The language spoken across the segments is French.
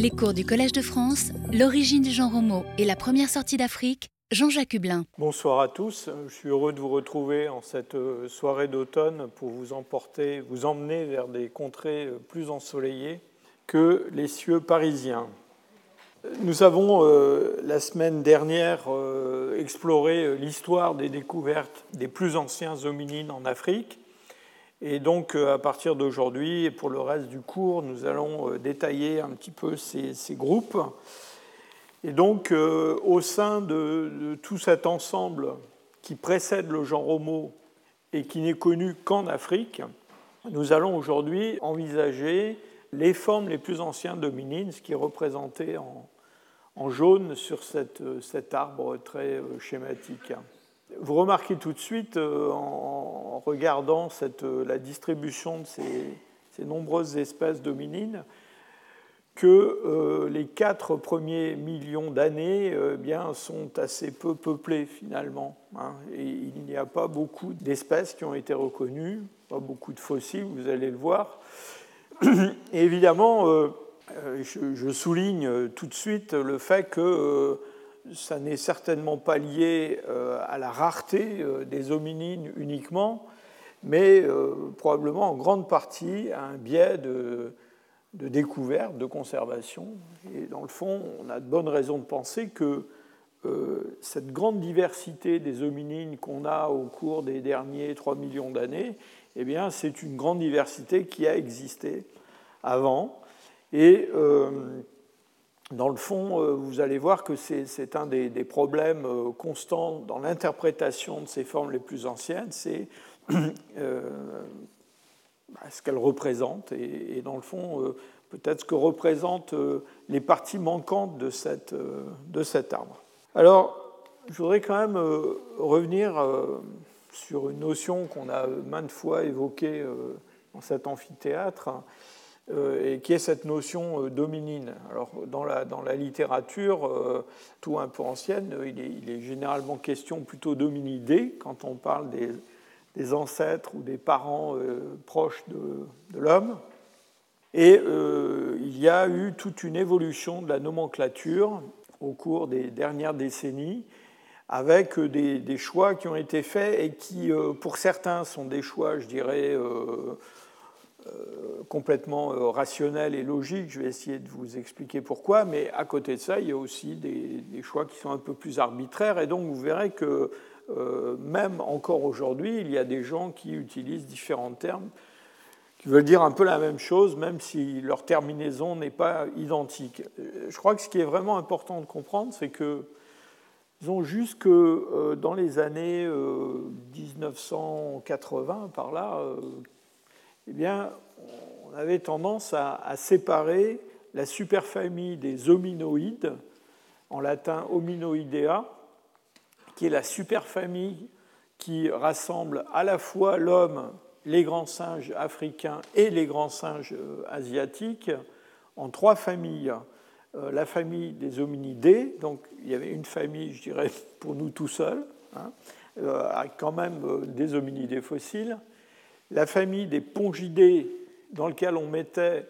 Les cours du Collège de France, l'origine du genre Homo et la première sortie d'Afrique, Jean-Jacques Hublin. Bonsoir à tous, je suis heureux de vous retrouver en cette euh, soirée d'automne pour vous emporter, vous emmener vers des contrées euh, plus ensoleillées que les cieux parisiens. Nous avons euh, la semaine dernière exploré l'histoire des découvertes des plus anciens hominines en Afrique et donc, euh, à partir d'aujourd'hui, et pour le reste du cours, nous allons euh, détailler un petit peu ces, groupes. Et donc, euh, au sein de, tout cet ensemble qui précède le genre Homo et qui n'est connu qu'en Afrique, nous allons aujourd'hui envisager les formes les plus anciennes d'hominines, ce qui est représenté en, jaune sur cet arbre très schématique. Vous remarquez tout de suite, euh, en regardant euh, la distribution de ces, nombreuses espèces dominines, que euh, les quatre premiers millions d'années bien, sont assez peu peuplés finalement. Hein. il n'y a pas beaucoup d'espèces qui ont été reconnues, pas beaucoup de fossiles, vous allez le voir. Évidemment, je, souligne tout de suite le fait que ça n'est certainement pas lié euh, à la rareté euh, des hominines uniquement, mais euh, probablement en grande partie à un biais de, découverte, de conservation. Et dans le fond, on a de bonnes raisons de penser que cette grande diversité des hominines qu'on a au cours des derniers 3 millions d'années, eh bien, c'est une grande diversité qui a existé avant. Et dans le fond, euh, vous allez voir que c'est un des, problèmes euh, constants dans l'interprétation de ces formes les plus anciennes, c'est euh, bah, ce qu'elles représentent et, dans le fond, peut-être ce que représentent les parties manquantes de, cet arbre. Alors, je voudrais quand même revenir sur une notion qu'on a maintes fois évoquée dans cet amphithéâtre euh, et qui est cette notion euh, dominine. Alors, dans la, dans la littérature, euh, tout un peu ancienne, il est, généralement question plutôt d'hominidés quand on parle des, des, ancêtres ou des parents proches de, de l'homme. Et il y a eu toute une évolution de la nomenclature au cours des dernières décennies, avec des, des choix qui ont été faits et qui, pour certains, sont des choix, je dirais, euh, complètement euh, rationnel et logique. Je vais essayer de vous expliquer pourquoi, mais à côté de ça, il y a aussi des, choix qui sont un peu plus arbitraires, et donc vous verrez que euh, même encore aujourd'hui, il y a des gens qui utilisent différents termes qui veulent dire un peu la même chose, même si leur terminaison n'est pas identique. Je crois que ce qui est vraiment important de comprendre, c'est que, disons, jusque dans les années 1980, par là, eh bien, on avait tendance à, séparer la superfamille des hominoïdes, en latin hominoidea, qui est la superfamille qui rassemble à la fois l'homme, les grands singes africains et les grands singes euh, asiatiques, en trois familles. Euh, la famille des hominidés, donc il y avait une famille, je dirais, pour nous tout seuls, hein, euh, quand même des hominidés fossiles la famille des pongidés dans laquelle on mettait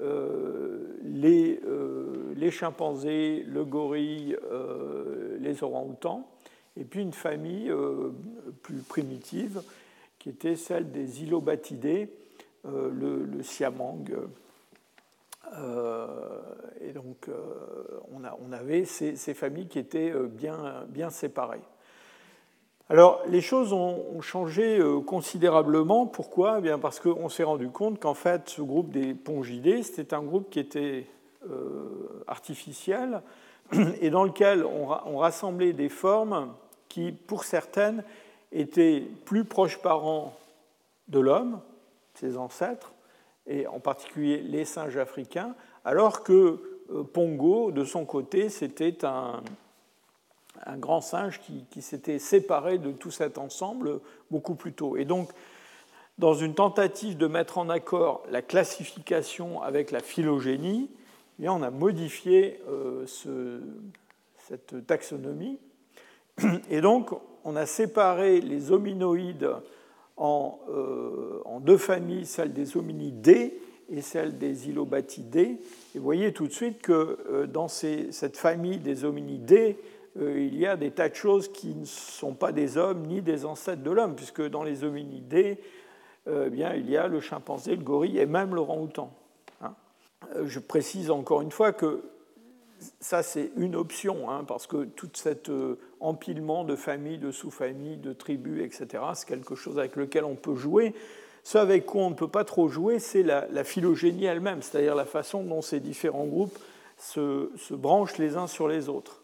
euh, euh, les, chimpanzés, le gorille, euh, les orang-outans, et puis une famille plus primitive qui était celle des ilobatidés, le, siamang. et donc on, avait ces, familles qui étaient bien séparées. Alors, les choses ont changé euh, considérablement. Pourquoi? Eh bien Parce qu'on s'est rendu compte qu'en fait, ce groupe des pongidés, c'était un groupe qui était euh, artificiel et dans lequel on, rassemblait des formes qui, pour certaines, étaient plus proches parents de l'homme, ses ancêtres, et en particulier les singes africains, alors que euh, Pongo, de son côté, c'était un, un grand singe qui, s'était séparé de tout cet ensemble beaucoup plus tôt. Et donc, dans une tentative de mettre en accord la classification avec la phylogénie, eh on a modifié euh, cette taxonomie. Et donc, on a séparé les hominoïdes en, euh, en deux familles, celle des hominidés et celle des Ilobatidés. Et vous voyez tout de suite que dans cette famille des hominidés, il y a des tas de choses qui ne sont pas des hommes ni des ancêtres de l'homme, puisque dans les hominidés, eh bien, il y a le chimpanzé, le gorille et même l'orang-outan. Hein. Je précise encore une fois que ça, c'est une option, hein, parce que tout cet euh, empilement de familles, de sous-familles, de tribus, etc., c'est quelque chose avec lequel on peut jouer. Ce avec quoi on ne peut pas trop jouer, c'est la, phylogénie elle-même, c'est-à-dire la façon dont ces différents groupes se, branchent les uns sur les autres.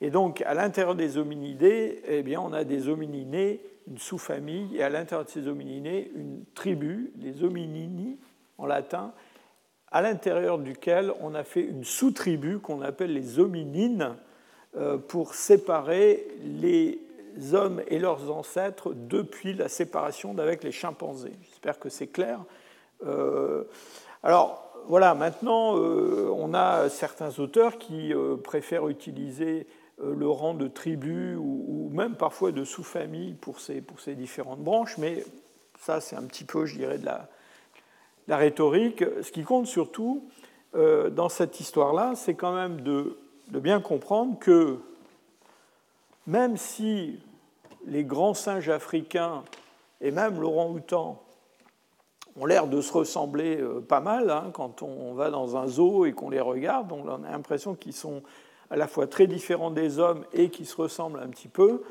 Et donc, à l'intérieur des hominidés, eh bien, on a des homininés, une sous-famille, et à l'intérieur de ces homininés, une tribu, les hominini en latin, à l'intérieur duquel on a fait une sous-tribu qu'on appelle les hominines euh, pour séparer les hommes et leurs ancêtres depuis la séparation d'avec les chimpanzés. J'espère que c'est clair. Euh, alors voilà, maintenant euh, on a certains auteurs qui préfèrent utiliser le rang de tribu ou, même parfois de sous-famille pour ces, pour ces différentes branches, mais ça c'est un petit peu, je dirais, de la, la rhétorique, ce qui compte surtout euh, dans cette histoire-là, c'est quand même de, bien comprendre que même si les grands singes africains et même l'orang-outan ont l'air de se ressembler euh, pas mal, hein, quand on va dans un zoo et qu'on les regarde, on a l'impression qu'ils sont à la fois très différents des hommes et qu'ils se ressemblent un petit peu.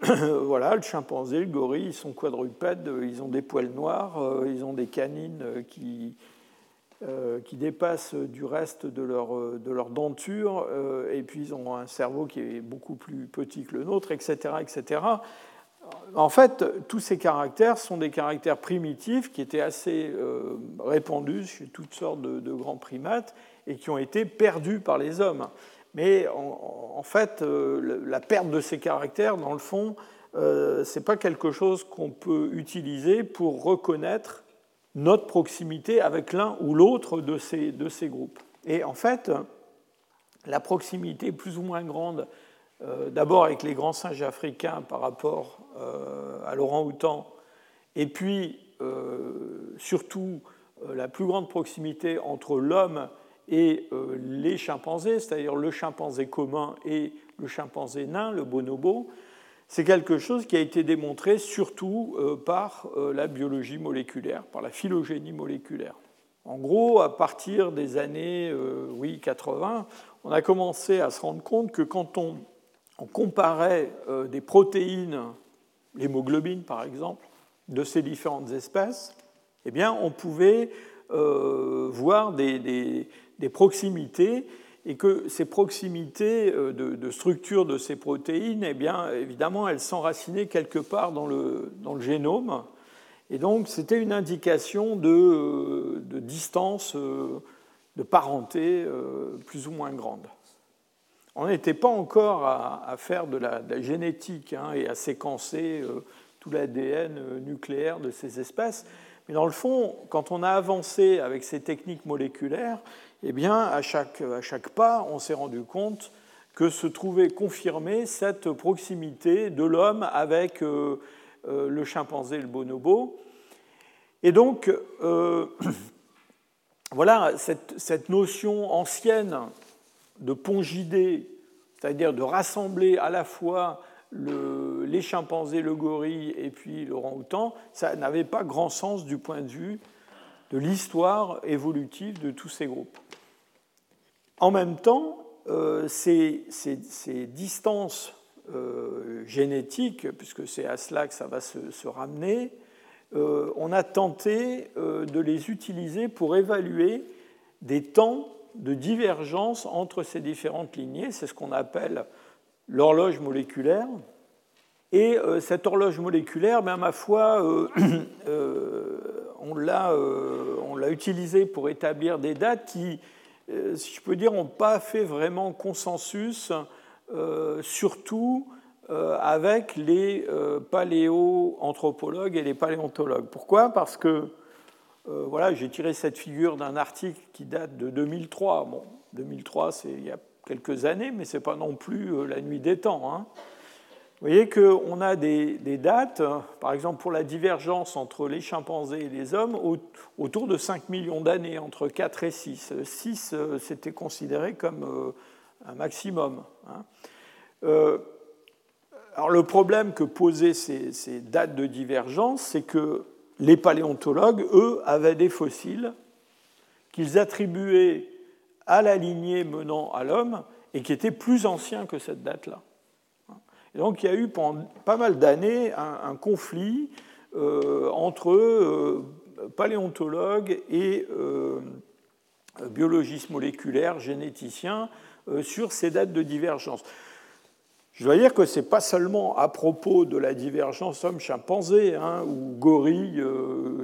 voilà, le chimpanzé, le gorille, ils sont quadrupèdes, ils ont des poils noirs, euh, ils ont des canines euh, qui, euh, qui dépassent du reste de leur, de leur denture, et puis ils ont un cerveau qui est beaucoup plus petit que le nôtre, etc. etc. En fait, tous ces caractères sont des caractères primitifs qui étaient assez répandus chez toutes sortes de grands primates et qui ont été perdus par les hommes. Mais en, fait, euh, la perte de ces caractères, dans le fond, euh, ce n'est pas quelque chose qu'on peut utiliser pour reconnaître notre proximité avec l'un ou l'autre de ces, de ces groupes. Et en fait, la proximité plus ou moins grande, euh, d'abord avec les grands singes africains par rapport à l'orang-outan, et puis surtout la plus grande proximité entre l'homme et euh, les chimpanzés, c'est-à-dire le chimpanzé commun et le chimpanzé nain, le bonobo, c'est quelque chose qui a été démontré surtout euh, par euh, la biologie moléculaire, par la phylogénie moléculaire. En gros, à partir des années oui, 80, on a commencé à se rendre compte que quand on, comparait des protéines, l'hémoglobine par exemple, de ces différentes espèces, eh bien, on pouvait voir des proximités et que ces proximités euh, de, structure de ces protéines, eh bien, évidemment, elles s'enracinaient quelque part dans le, dans le génome. Et donc, c'était une indication de, euh, de, distance, euh, de parenté plus ou moins grande. On n'était pas encore à, faire de la, génétique hein, et à séquencer tout l'ADN nucléaire de ces espèces. Mais dans le fond, quand on a avancé avec ces techniques moléculaires, eh bien, à chaque, pas, on s'est rendu compte que se trouvait confirmée cette proximité de l'homme avec euh, euh, le chimpanzé le bonobo. Et donc, euh, voilà, cette, notion ancienne de pongidée, c'est-à-dire de rassembler à la fois le, les chimpanzés, le gorille et puis l'orang-outan, ça n'avait pas grand sens du point de vue de l'histoire évolutive de tous ces groupes. En même temps, euh, ces, distances euh, génétiques, puisque c'est à cela que ça va se, ramener, euh, on a tenté de les utiliser pour évaluer des temps de divergence entre ces différentes lignées. C'est ce qu'on appelle l'horloge moléculaire. Et cette horloge moléculaire, ben, ma foi, on l'a utilisée pour établir des dates qui si je peux dire, n'ont pas fait vraiment consensus, euh, surtout euh, avec les paléoanthropologues et les paléontologues. Pourquoi? Parce que voilà, j'ai tiré cette figure d'un article qui date de 2003. Bon, 2003, c'est il y a quelques années, mais ce n'est pas non plus la nuit des temps. Hein. Vous voyez qu'on a des, dates, par exemple pour la divergence entre les chimpanzés et les hommes, autour de 5 millions d'années, entre 4 et 6. 6, euh, c'était considéré comme euh, un maximum. Hein. Euh, alors le problème que posaient ces, ces dates de divergence, c'est que les paléontologues, eux, avaient des fossiles qu'ils attribuaient à la lignée menant à l'homme et qui étaient plus anciens que cette date-là. Donc il y a eu pendant pas mal d'années un, conflit euh, entre euh, paléontologues et euh, biologistes moléculaires, généticiens, sur ces dates de divergence. Je dois dire que ce n'est pas seulement à propos de la divergence homme-chimpanzé hein, ou gorille,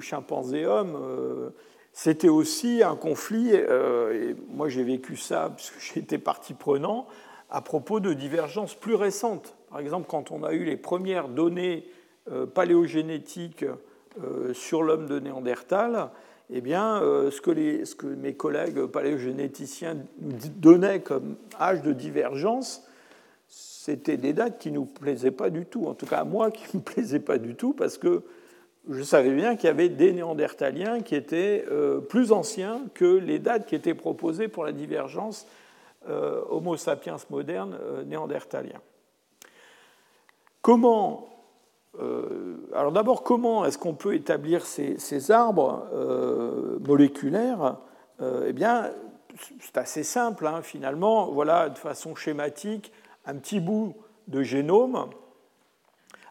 chimpanzé-homme. C'était aussi un conflit, et moi j'ai vécu ça puisque j'ai été partie prenant, à propos de divergences plus récentes. Par exemple, quand on a eu les premières données euh, paléogénétiques euh, sur l'homme de Néandertal, eh bien, euh, ce, que ce, que mes collègues paléogénéticiens nous donnaient comme âge de divergence, c'était des dates qui ne nous plaisaient pas du tout. En tout cas, moi, qui ne me plaisaient pas du tout, parce que je savais bien qu'il y avait des Néandertaliens qui étaient plus anciens que les dates qui étaient proposées pour la divergence Homo sapiens moderne néandertalien. Comment euh, alors d'abord, comment est-ce qu'on peut établir ces, arbres euh, moléculaires euh, Eh bien, c'est assez simple, hein, finalement. Voilà, de façon schématique, un petit bout de génome.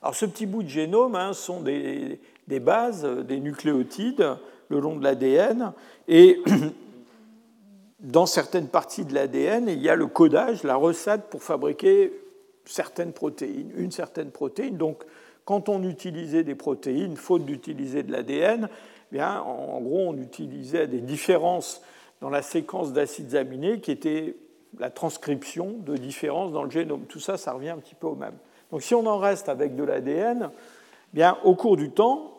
Alors ce petit bout de génome hein, sont des, des, bases, des nucléotides le long de l'ADN. Et dans certaines parties de l'ADN, il y a le codage, la recette pour fabriquer certaines protéines, une certaine protéine. Donc, quand on utilisait des protéines, faute d'utiliser de l'ADN, eh en gros, on utilisait des différences dans la séquence d'acides aminés qui étaient la transcription de différences dans le génome. Tout ça, ça revient un petit peu au même. Donc, si on en reste avec de l'ADN, eh bien, au cours du temps,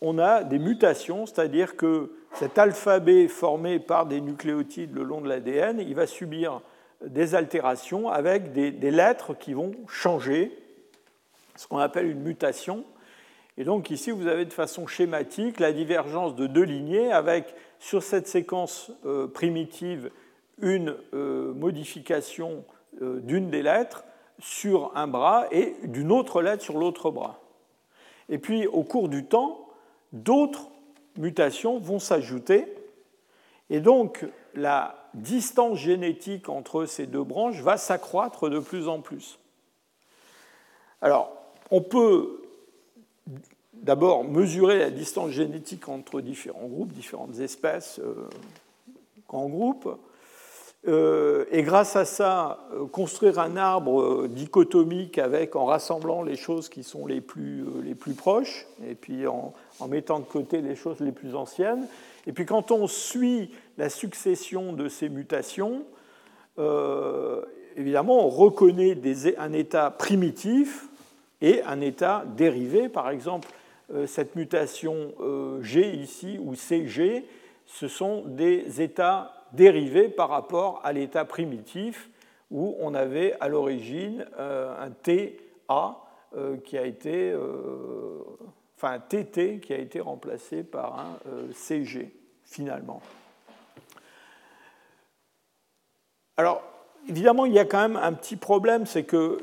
on a des mutations, c'est-à-dire que cet alphabet formé par des nucléotides le long de l'ADN, il va subir des altérations avec des, lettres qui vont changer, ce qu'on appelle une mutation. Et donc ici, vous avez de façon schématique la divergence de deux lignées avec sur cette séquence euh, primitive une euh, modification euh, d'une des lettres sur un bras et d'une autre lettre sur l'autre bras. Et puis au cours du temps, d'autres mutations vont s'ajouter. Et donc la distance génétique entre ces deux branches va s'accroître de plus en plus. Alors, on peut d'abord mesurer la distance génétique entre différents groupes, différentes espèces, euh, grands groupes, euh, et grâce à ça, euh, construire un arbre dichotomique avec, en rassemblant les choses qui sont les plus, proches, et puis en mettant de côté les choses les plus anciennes. Et puis quand on suit la succession de ces mutations, euh, évidemment, on reconnaît un état primitif et un état dérivé. Par exemple, euh, cette mutation euh, G ici ou CG, ce sont des états dérivés par rapport à l'état primitif où on avait à l'origine un TA qui a été, enfin un TT qui a été remplacé par un CG finalement. Alors, évidemment, il y a quand même un petit problème, c'est qu'il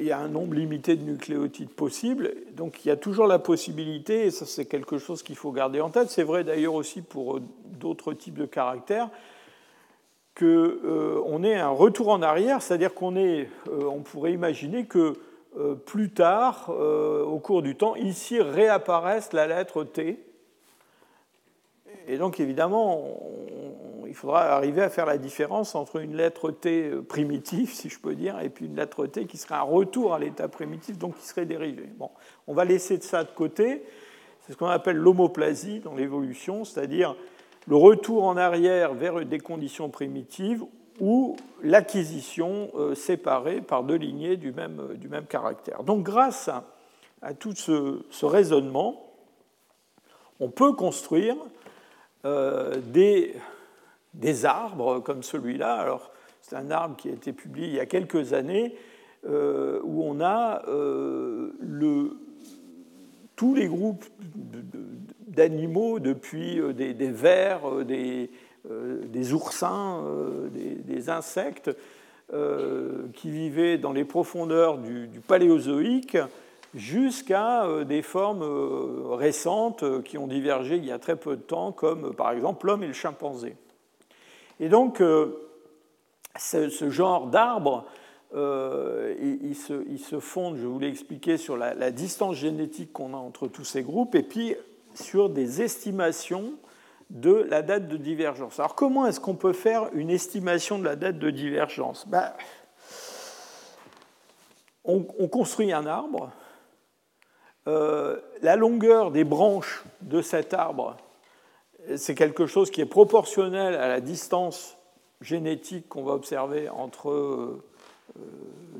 y a un nombre limité de nucléotides possibles, donc il y a toujours la possibilité, et ça c'est quelque chose qu'il faut garder en tête, c'est vrai d'ailleurs aussi pour euh, d'autres types de caractères, qu'on euh, ait un retour en arrière, c'est-à-dire qu'on euh, on pourrait imaginer que plus tard, au cours du temps, ici réapparaisse la lettre T, et donc, évidemment, il faudra arriver à faire la différence entre une lettre T primitive, si je peux dire, et puis une lettre T qui serait un retour à l'état primitif, donc qui serait dérivé. Bon, on va laisser ça de côté. C'est ce qu'on appelle l'homoplasie dans l'évolution, c'est-à-dire le retour en arrière vers des conditions primitives ou l'acquisition euh, séparée par deux lignées du même, euh, du même caractère. Donc, grâce à, tout ce raisonnement, on peut construire euh, des, arbres comme celui-là. C'est un arbre qui a été publié il y a quelques années, où on a le, tous les groupes d'animaux, depuis des, vers, des, des oursins, des, insectes, qui vivaient dans les profondeurs du paléozoïque, jusqu'à euh, des formes euh, récentes euh, qui ont divergé il y a très peu de temps, comme par exemple l'homme et le chimpanzé. Et donc, ce, genre d'arbre, il, se, fonde, je vous l'ai expliqué, sur la, distance génétique qu'on a entre tous ces groupes, et puis sur des estimations de la date de divergence. Alors comment est-ce qu'on peut faire une estimation de la date de divergence? Ben, on, construit un arbre, euh, la longueur des branches de cet arbre, c'est quelque chose qui est proportionnel à la distance génétique qu'on va observer entre euh,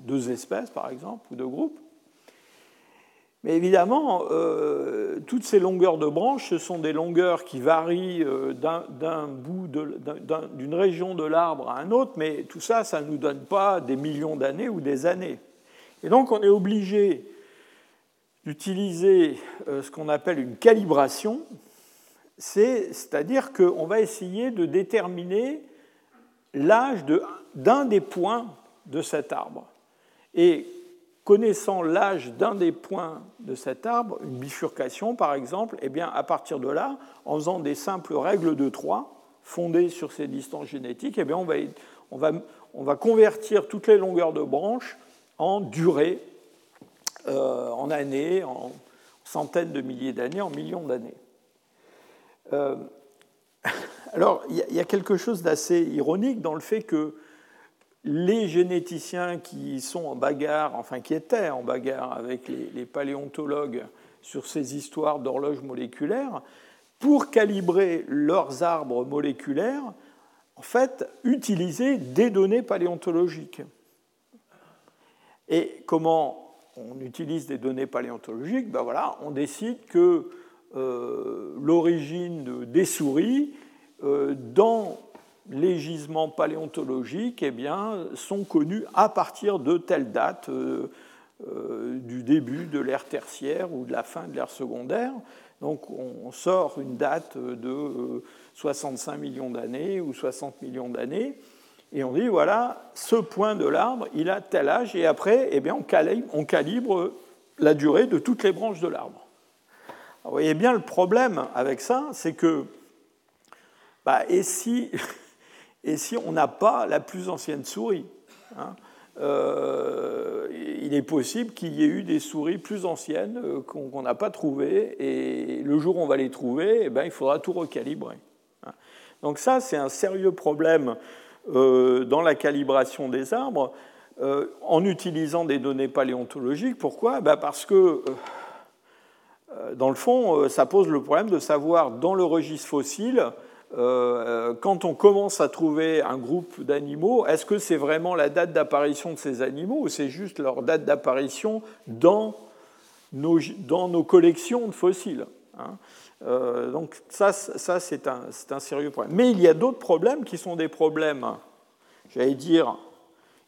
deux espèces, par exemple, ou deux groupes. Mais évidemment, euh, toutes ces longueurs de branches, ce sont des longueurs qui varient d'un bout d'une région de l'arbre à un autre, mais tout ça, ça ne nous donne pas des millions d'années ou des années. Et donc, on est obligé d'utiliser euh, ce qu'on appelle une calibration, c'est-à-dire qu'on va essayer de déterminer l'âge d'un des points de cet arbre. Et connaissant l'âge d'un des points de cet arbre, une bifurcation par exemple, eh bien, à partir de là, en faisant des simples règles de 3 fondées sur ces distances génétiques, eh bien, on, va, on, va, on va convertir toutes les longueurs de branches en durée euh, en années, en centaines de milliers d'années, en millions d'années. Euh, alors, il y a quelque chose d'assez ironique dans le fait que les généticiens qui sont en bagarre, enfin qui étaient en bagarre avec les, paléontologues sur ces histoires d'horloges moléculaires, pour calibrer leurs arbres moléculaires, en fait, utilisaient des données paléontologiques. Et comment on utilise des données paléontologiques, ben voilà, on décide que euh, l'origine des souris euh, dans les gisements paléontologiques eh bien, sont connues à partir de telle date euh, du début de l'ère tertiaire ou de la fin de l'ère secondaire. Donc on sort une date de 65 millions d'années ou 60 millions d'années. Et on dit, voilà, ce point de l'arbre, il a tel âge, et après, eh bien, on, calibre, la durée de toutes les branches de l'arbre. Vous voyez bien le problème avec ça, c'est que, bah, et, si, et si on n'a pas la plus ancienne souris hein, euh, il est possible qu'il y ait eu des souris plus anciennes euh, qu'on n'a pas trouvées, et le jour où on va les trouver, eh bien, il faudra tout recalibrer. Hein. Donc ça, c'est un sérieux problème dans la calibration des arbres euh, en utilisant des données paléontologiques. Pourquoi? Ben Parce que, euh, dans le fond, ça pose le problème de savoir dans le registre fossile, quand on commence à trouver un groupe d'animaux, est-ce que c'est vraiment la date d'apparition de ces animaux ou c'est juste leur date d'apparition dans nos, dans nos collections de fossiles hein? Euh, donc ça, ça c'est un, un, sérieux problème. Mais il y a d'autres problèmes qui sont des problèmes, j'allais dire,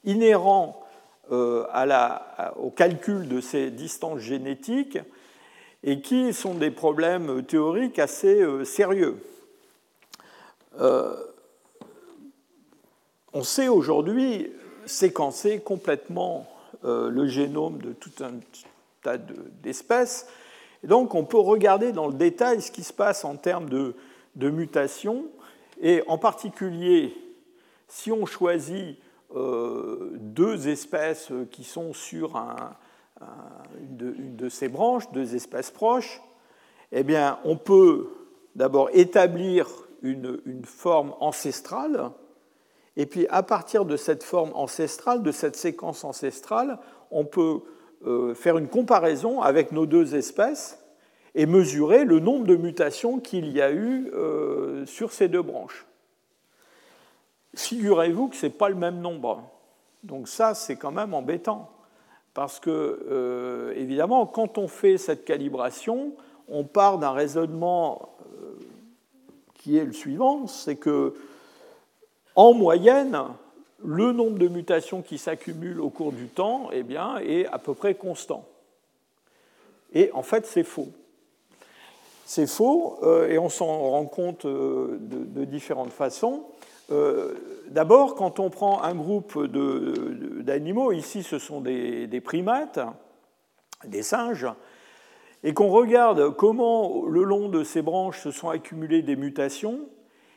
inhérents euh, à la, au calcul de ces distances génétiques et qui sont des problèmes théoriques assez euh, sérieux. on sait aujourd'hui séquencer complètement le génome de tout un tas d'espèces donc on peut regarder dans le détail ce qui se passe en termes de, de mutation, et en particulier si on choisit euh, deux espèces qui sont sur une, de, ces branches, deux espèces proches, eh on peut d'abord établir une, forme ancestrale, et puis à partir de cette forme ancestrale, de cette séquence ancestrale, on peut faire une comparaison avec nos deux espèces et mesurer le nombre de mutations qu'il y a eu euh, sur ces deux branches. Figurez-vous que ce n'est pas le même nombre. Donc ça, c'est quand même embêtant. Parce que, euh, évidemment, quand on fait cette calibration, on part d'un raisonnement qui est le suivant, c'est que, en moyenne, le nombre de mutations qui s'accumulent au cours du temps eh bien, est à peu près constant. Et en fait, c'est faux. C'est faux, euh, et on s'en rend compte euh, de, différentes façons. Euh, d'abord, quand on prend un groupe d'animaux, ici ce sont des, des, primates, des singes, et qu'on regarde comment le long de ces branches se sont accumulées des mutations,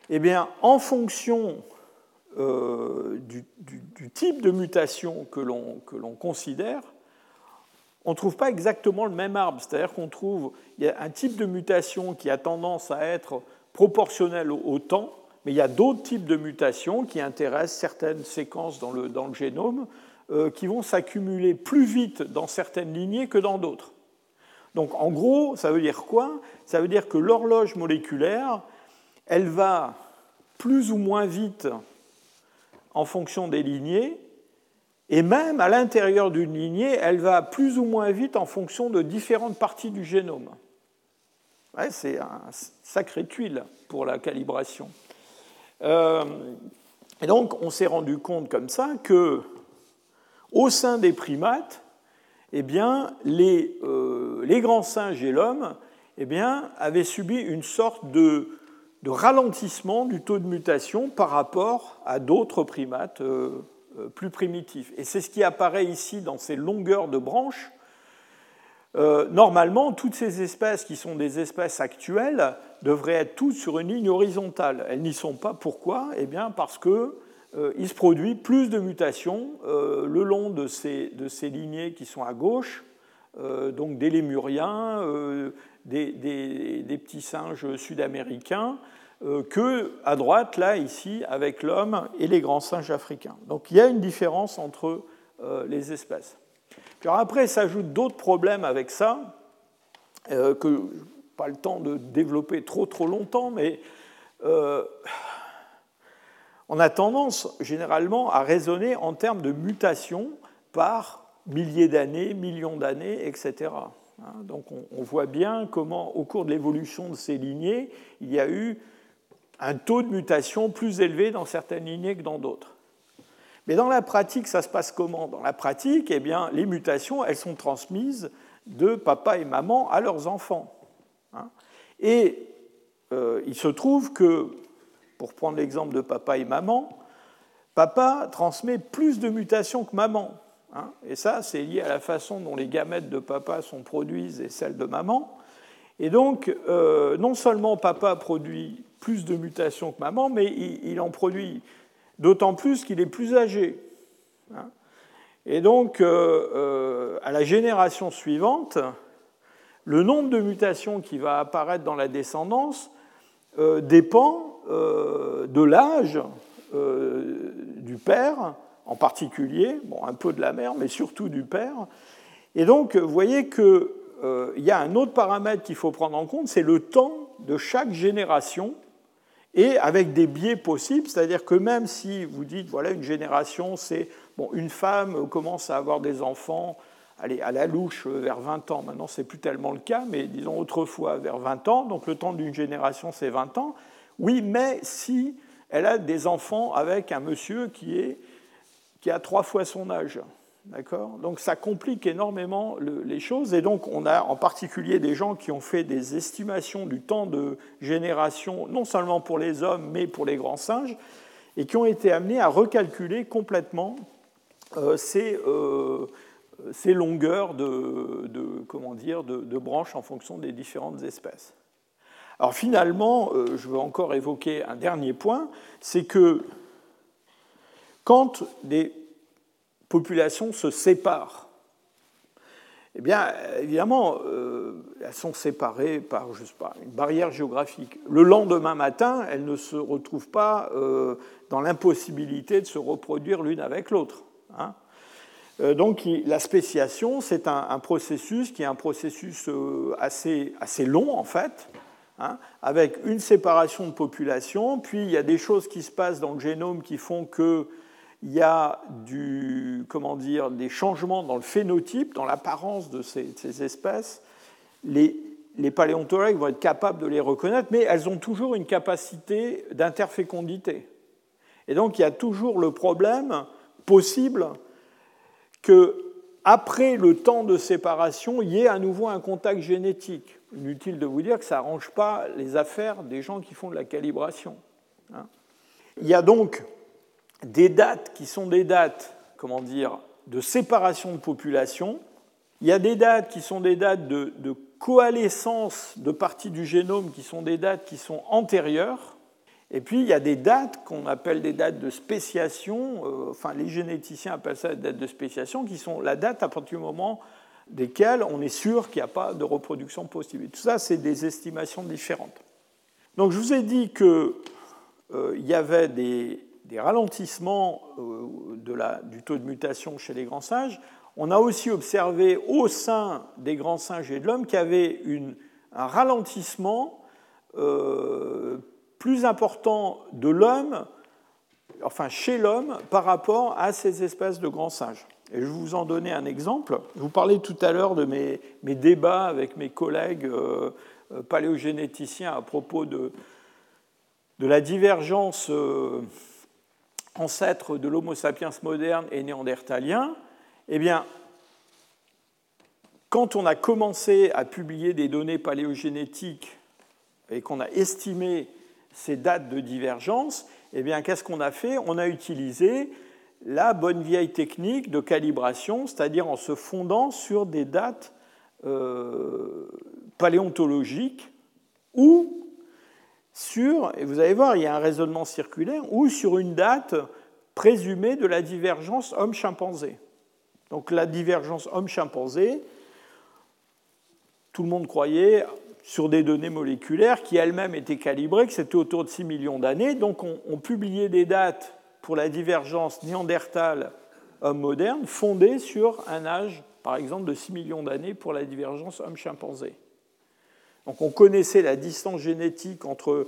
eh bien, en fonction du, du, type de mutation que l'on considère, on ne trouve pas exactement le même arbre. C'est-à-dire qu'on trouve il y a un type de mutation qui a tendance à être proportionnel au, temps, mais il y a d'autres types de mutations qui intéressent certaines séquences dans le, dans le génome euh, qui vont s'accumuler plus vite dans certaines lignées que dans d'autres. Donc en gros, ça veut dire quoi? Ça veut dire que l'horloge moléculaire, elle va plus ou moins vite en fonction des lignées, et même à l'intérieur d'une lignée, elle va plus ou moins vite en fonction de différentes parties du génome. c'est un sacré tuile pour la calibration. Euh, et donc, on s'est rendu compte comme ça que, au sein des primates, eh bien, les, euh, les grands singes et l'homme eh avaient subi une sorte de, de, ralentissement du taux de mutation par rapport à d'autres primates. Euh, euh, plus primitif. Et c'est ce qui apparaît ici dans ces longueurs de branches. Euh, normalement, toutes ces espèces qui sont des espèces actuelles devraient être toutes sur une ligne horizontale. Elles n'y sont pas. Pourquoi? Eh bien parce euh, se produit plus de mutations le long de ces, lignées qui sont à gauche, donc des lémuriens, des, des, petits singes sud-américains, euh, que à droite, là, ici, avec l'homme et les grands singes africains. Donc il y a une différence entre euh, les espèces. Puis après, s'ajoutent d'autres problèmes avec ça, euh, que je n'ai pas le temps de développer trop trop longtemps, mais on a tendance généralement à raisonner en termes de mutation par milliers d'années, millions d'années, etc. Hein, donc on voit bien comment, au cours de l'évolution de ces lignées, il y a eu un taux de mutation plus élevé dans certaines lignées que dans d'autres. Mais dans la pratique, ça se passe comment? Dans la pratique, eh bien, les mutations, elles sont transmises de papa et maman à leurs enfants. Hein. et euh, il se trouve que, pour prendre l'exemple de papa et maman, papa transmet plus de mutations que maman. Hein. et ça, c'est lié à la façon dont les gamètes de papa sont produites et celles de maman. Et donc, euh, non seulement papa produit plus de mutations que maman, mais il, en produit d'autant plus qu'il est plus âgé. Hein. Et donc, euh, euh, à la génération suivante, le nombre de mutations qui va apparaître dans la descendance dépend de l'âge du père, en particulier, bon, un peu de la mère, mais surtout du père. Et donc, vous voyez qu'il y a un autre paramètre qu'il faut prendre en compte, c'est le temps de chaque génération et avec des biais possibles, c'est-à-dire que même si vous dites, voilà, une génération, c'est bon, une femme commence à avoir des enfants allez, à la louche vers 20 ans, maintenant c'est plus tellement le cas, mais disons autrefois vers 20 ans, donc le temps d'une génération c'est 20 ans, oui, mais si elle a des enfants avec un monsieur qui, est, qui a trois fois son âge, Donc ça complique énormément les choses. Et donc on a en particulier des gens qui ont fait des estimations du temps de génération, non seulement pour les hommes, mais pour les grands singes, et qui ont été amenés à recalculer complètement euh, ces, euh, ces, longueurs de, comment dire, de, branches en fonction des différentes espèces. Alors finalement, euh, je veux encore évoquer un dernier point, c'est que quand des populations se séparent. Eh bien, évidemment, euh, elles sont séparées par, je sais pas, une barrière géographique. Le lendemain matin, elles ne se retrouvent pas euh, dans l'impossibilité de se reproduire l'une avec l'autre. Hein. Euh, donc, la spéciation, c'est un, processus qui est un processus assez, assez long, en fait, hein, avec une séparation de population, puis il y a des choses qui se passent dans le génome qui font que il y a du, comment dire, des changements dans le phénotype, dans l'apparence de ces, espèces. Les, paléontologues vont être capables de les reconnaître, mais elles ont toujours une capacité d'interfécondité. Et donc il y a toujours le problème possible que après le temps de séparation, il y ait à nouveau un contact génétique. Inutile de vous dire que ça n'arrange pas les affaires des gens qui font de la calibration. Hein. Il y a donc des dates qui sont des dates, comment dire, de séparation de population. Il y a des dates qui sont des dates de, coalescence de parties du génome qui sont des dates qui sont antérieures. Et puis, il y a des dates qu'on appelle des dates de spéciation, euh, enfin les généticiens appellent ça des dates de spéciation, qui sont la date à partir du moment desquelles on est sûr qu'il n'y a pas de reproduction possible. tout ça, c'est des estimations différentes. Donc, je vous ai dit qu'il euh, y avait des, ralentissements euh, du taux de mutation chez les grands singes. On a aussi observé au sein des grands singes et de l'homme qu'il y avait un ralentissement plus important de l'homme, enfin chez l'homme, par rapport à ces espèces de grands singes. Et je vais vous en donner un exemple. Je vous parlais tout à l'heure de mes, débats avec mes collègues euh, euh, paléogénéticiens à propos de, la divergence euh, ancêtre de l'Homo sapiens moderne et néandertalien. Eh bien, quand on a commencé à publier des données paléogénétiques et qu'on a estimé ces dates de divergence, eh bien, qu'est-ce qu'on a fait? On a utilisé la bonne vieille technique de calibration, c'est-à-dire en se fondant sur des dates euh, paléontologiques ou sur, et vous allez voir, il y a un raisonnement circulaire, ou sur une date présumée de la divergence homme-chimpanzé. Donc la divergence homme-chimpanzé, tout le monde croyait sur des données moléculaires qui elles-mêmes étaient calibrées, que c'était autour de 6 millions d'années. Donc on, publiait des dates pour la divergence néandertal-homme moderne fondées sur un âge, par exemple, de 6 millions d'années pour la divergence homme-chimpanzé. Donc on connaissait la distance génétique entre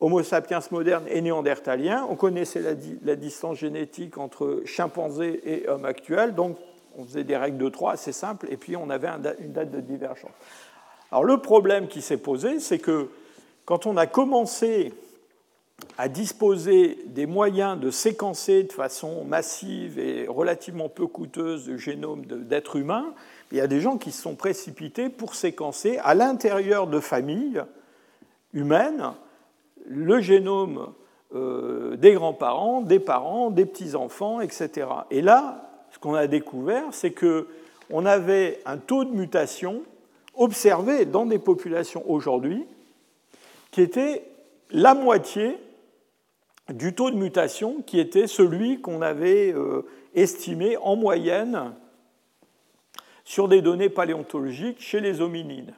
Homo sapiens moderne et néandertalien, on connaissait la, distance génétique entre chimpanzé et homme actuel, donc on faisait des règles de 3 assez simples, et puis on avait une date de divergence. Alors le problème qui s'est posé, c'est que quand on a commencé à disposer des moyens de séquencer de façon massive et relativement peu coûteuse le génome d'êtres humains, il y a des gens qui se sont précipités pour séquencer à l'intérieur de familles humaines le génome euh, des grands-parents, des parents, des petits-enfants, etc. Et là, ce qu'on a découvert, c'est qu'on avait un taux de mutation observé dans des populations aujourd'hui qui était la moitié du taux de mutation qui était celui qu'on avait euh, estimé en moyenne sur des données paléontologiques chez les hominines.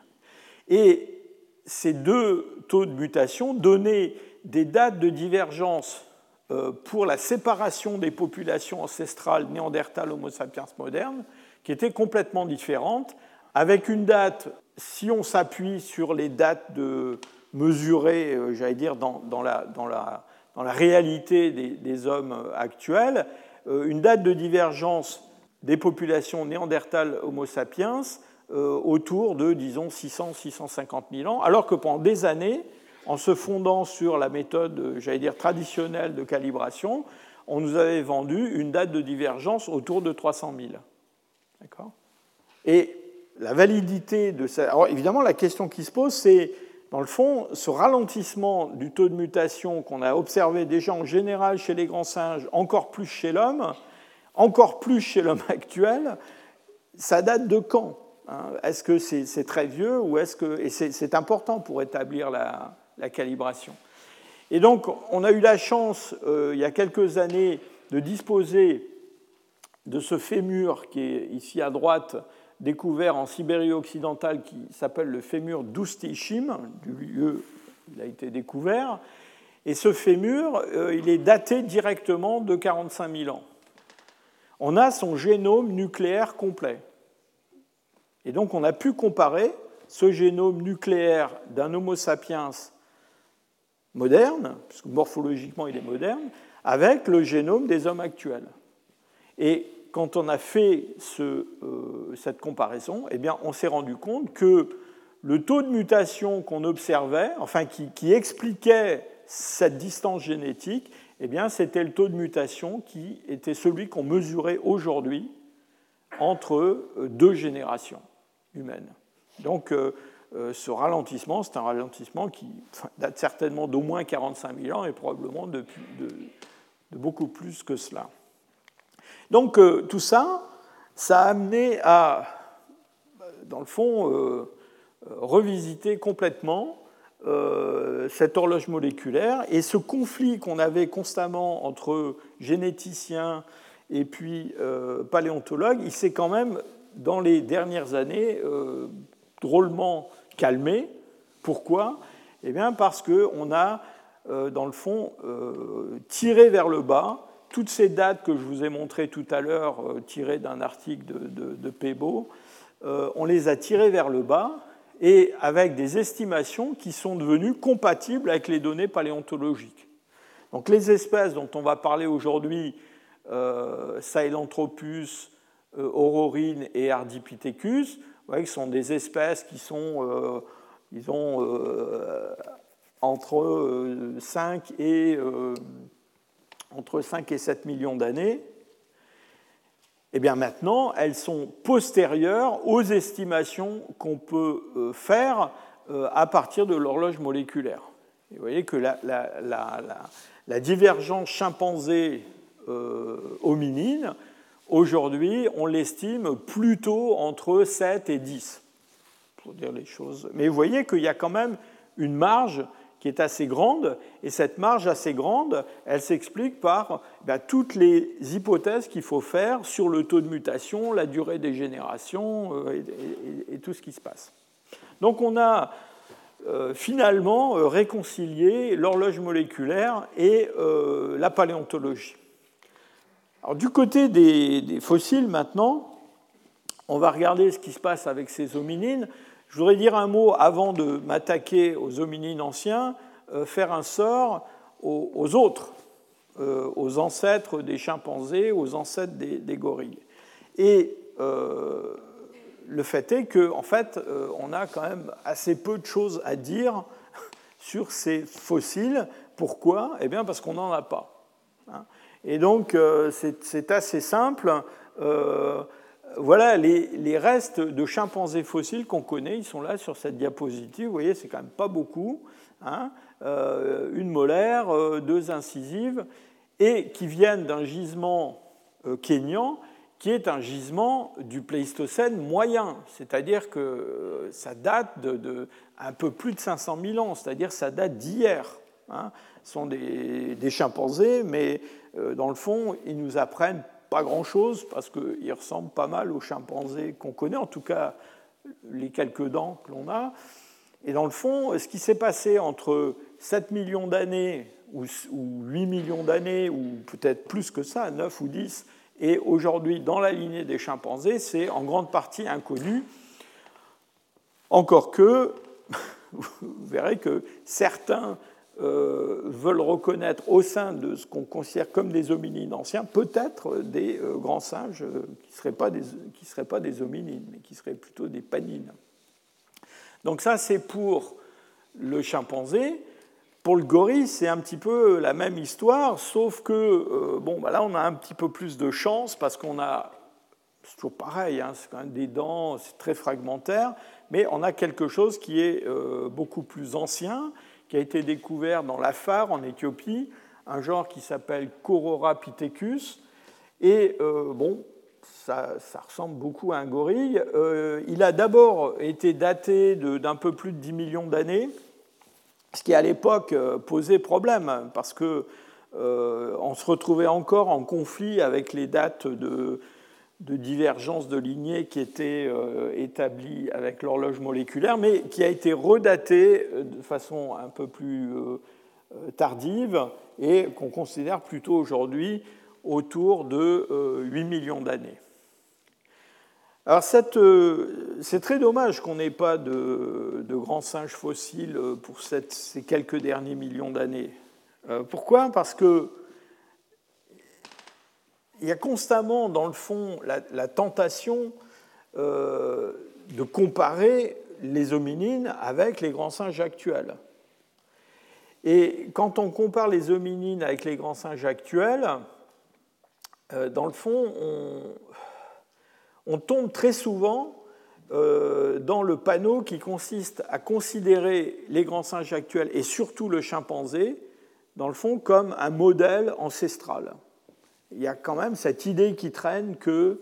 Et ces deux taux de mutation donnaient des dates de divergence euh, pour la séparation des populations ancestrales néandertales Homo sapiens modernes qui étaient complètement différentes avec une date, si on s'appuie sur les dates de mesurées, euh, j'allais dire, dans, la, réalité des, hommes actuels, euh, une date de divergence des populations néandertales Homo sapiens euh, autour de, disons, 600-650 000 ans, alors que pendant des années, en se fondant sur la méthode, j'allais dire, traditionnelle de calibration, on nous avait vendu une date de divergence autour de 300 000. D'accord? Et la validité de ça. Alors évidemment, la question qui se pose, c'est, dans le fond, ce ralentissement du taux de mutation qu'on a observé déjà en général chez les grands singes, encore plus chez l'homme, encore plus chez l'homme actuel, ça date de quand hein? Est-ce que c'est très vieux ou est-ce que. Et c'est important pour établir la, calibration. Et donc, on a eu la chance, euh, il y a quelques années, de disposer de ce fémur qui est ici à droite, découvert en Sibérie occidentale qui s'appelle le fémur d'Oustishim, du lieu où il a été découvert. Et ce fémur, euh, il est daté directement de 45 000 ans. On a son génome nucléaire complet. Et donc on a pu comparer ce génome nucléaire d'un Homo sapiens moderne, puisque morphologiquement il est moderne, avec le génome des hommes actuels. Et quand on a fait euh, cette comparaison, eh bien, on s'est rendu compte que le taux de mutation qu'on observait, enfin qui, expliquait cette distance génétique, eh bien, c'était le taux de mutation qui était celui qu'on mesurait aujourd'hui entre deux générations humaines. Donc, ce ralentissement, c'est un ralentissement qui date certainement d'au moins 45 000 ans et probablement de, beaucoup plus que cela. Donc, tout ça, ça a amené à, dans le fond, euh, revisiter complètement euh, cette horloge moléculaire et ce conflit qu'on avait constamment entre généticiens et puis euh, paléontologues, il s'est quand même, dans les dernières années, drôlement calmé. Pourquoi? Eh bien parce qu'on a, dans le fond, tiré vers le bas toutes ces dates que je vous ai montrées tout à l'heure, euh, tirées d'un article de, de, Pebo, euh, on les a tirées vers le bas et avec des estimations qui sont devenues compatibles avec les données paléontologiques. Donc les espèces dont on va parler aujourd'hui, euh, Sahelanthropus, euh, Aurorine et Ardipithecus, vous voyez, sont des espèces qui sont, disons, entre 5 et entre 5 et 7 millions d'années, eh bien maintenant, elles sont postérieures aux estimations qu'on peut euh, faire euh, à partir de l'horloge moléculaire. vous voyez que la, divergence chimpanzé-hominine, euh, aujourd'hui, on l'estime plutôt entre 7 et 10, pour dire les choses. Mais vous voyez qu'il y a quand même une marge qui est assez grande, et cette marge assez grande, elle s'explique par ben, toutes les hypothèses qu'il faut faire sur le taux de mutation, la durée des générations euh, et, tout ce qui se passe. Donc on a euh, finalement euh, réconcilié l'horloge moléculaire et la paléontologie. Du côté des, fossiles maintenant, on va regarder ce qui se passe avec ces hominines. Je voudrais dire un mot avant de m'attaquer aux hominines anciens, euh, faire un sort aux, autres, euh, aux ancêtres des chimpanzés, aux ancêtres des, gorilles. Et euh, le fait est qu'en en fait, on a quand même assez peu de choses à dire sur ces fossiles. Pourquoi? Eh bien parce qu'on n'en a pas. Hein. Et donc c'est assez simple voilà les, restes de chimpanzés fossiles qu'on connaît, ils sont là sur cette diapositive. Vous voyez, c'est quand même pas beaucoup. Hein. Euh, une molaire, euh, deux incisives, et qui viennent d'un gisement euh, kényan qui est un gisement du Pléistocène moyen, c'est-à-dire que ça date de, un peu plus de 500 000 ans, c'est-à-dire ça date d'hier. Hein. Ce sont des, des, chimpanzés, mais dans le fond, ils nous apprennent pas grand-chose parce qu'il ressemble pas mal aux chimpanzés qu'on connaît, en tout cas les quelques dents que l'on a. Et dans le fond, ce qui s'est passé entre 7 millions d'années ou 8 millions d'années, ou peut-être plus que ça, 9 ou 10, et aujourd'hui dans la lignée des chimpanzés, c'est en grande partie inconnu. Encore que, vous verrez que certains euh, veulent reconnaître au sein de ce qu'on considère comme des hominines anciens, peut-être des euh, grands singes euh, qui ne seraient, pas des, seraient pas des hominines, mais qui seraient plutôt des panines. Donc ça, c'est pour le chimpanzé. Pour le gorille, c'est un petit peu la même histoire, sauf que bon, bah là, on a un petit peu plus de chance parce qu'on a, c'est toujours pareil, hein, c'est quand même des dents, c'est très fragmentaire, mais on a quelque chose qui est beaucoup plus ancien qui a été découvert dans l'Afar en Éthiopie, un genre qui s'appelle Corora pithecus. Et euh, bon, ça, ressemble beaucoup à un gorille. Euh, il a d'abord été daté d'un peu plus de 10 millions d'années, ce qui à l'époque euh, posait problème, parce que on se retrouvait encore en conflit avec les dates de, de divergence de lignée qui était euh, établie avec l'horloge moléculaire, mais qui a été redatée euh, de façon un peu plus euh, tardive et qu'on considère plutôt aujourd'hui autour de 8 millions d'années. Alors c'est très dommage qu'on n'ait pas de, grands singes fossiles pour ces quelques derniers millions d'années. Pourquoi? Parce que il y a constamment, dans le fond, la, tentation euh, de comparer les hominines avec les grands singes actuels. Et quand on compare les hominines avec les grands singes actuels, dans le fond, on, tombe très souvent dans le panneau qui consiste à considérer les grands singes actuels et surtout le chimpanzé, dans le fond, comme un modèle ancestral. Il y a quand même cette idée qui traîne que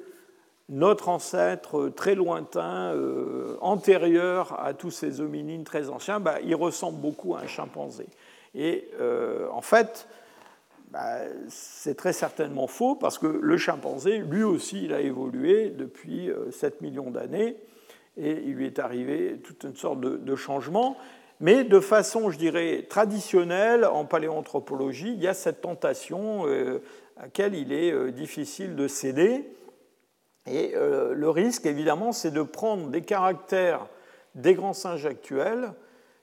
notre ancêtre très lointain, euh, antérieur à tous ces hominines très anciens, bah, il ressemble beaucoup à un chimpanzé. Et euh, en fait, bah, c'est très certainement faux parce que le chimpanzé, lui aussi, il a évolué depuis 7 euh, millions d'années et il lui est arrivé toute une sorte de, changement. Mais de façon, je dirais, traditionnelle, en paléanthropologie, il y a cette tentation laquelle il est difficile de céder. Et euh, le risque, évidemment, c'est de prendre des caractères des grands singes actuels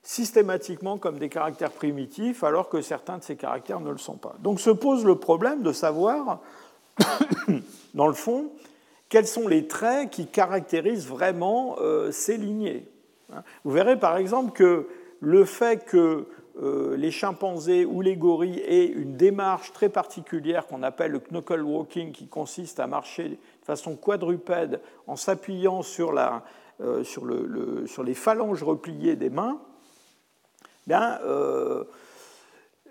systématiquement comme des caractères primitifs, alors que certains de ces caractères ne le sont pas. Donc se pose le problème de savoir, dans le fond, quels sont les traits qui caractérisent vraiment euh, ces lignées. Hein. Vous verrez par exemple que le fait que euh, les chimpanzés ou les gorilles aient une démarche très particulière qu'on appelle le knuckle walking, qui consiste à marcher de façon quadrupède en s'appuyant sur, euh, sur, le, sur, les phalanges repliées des mains, bien, euh,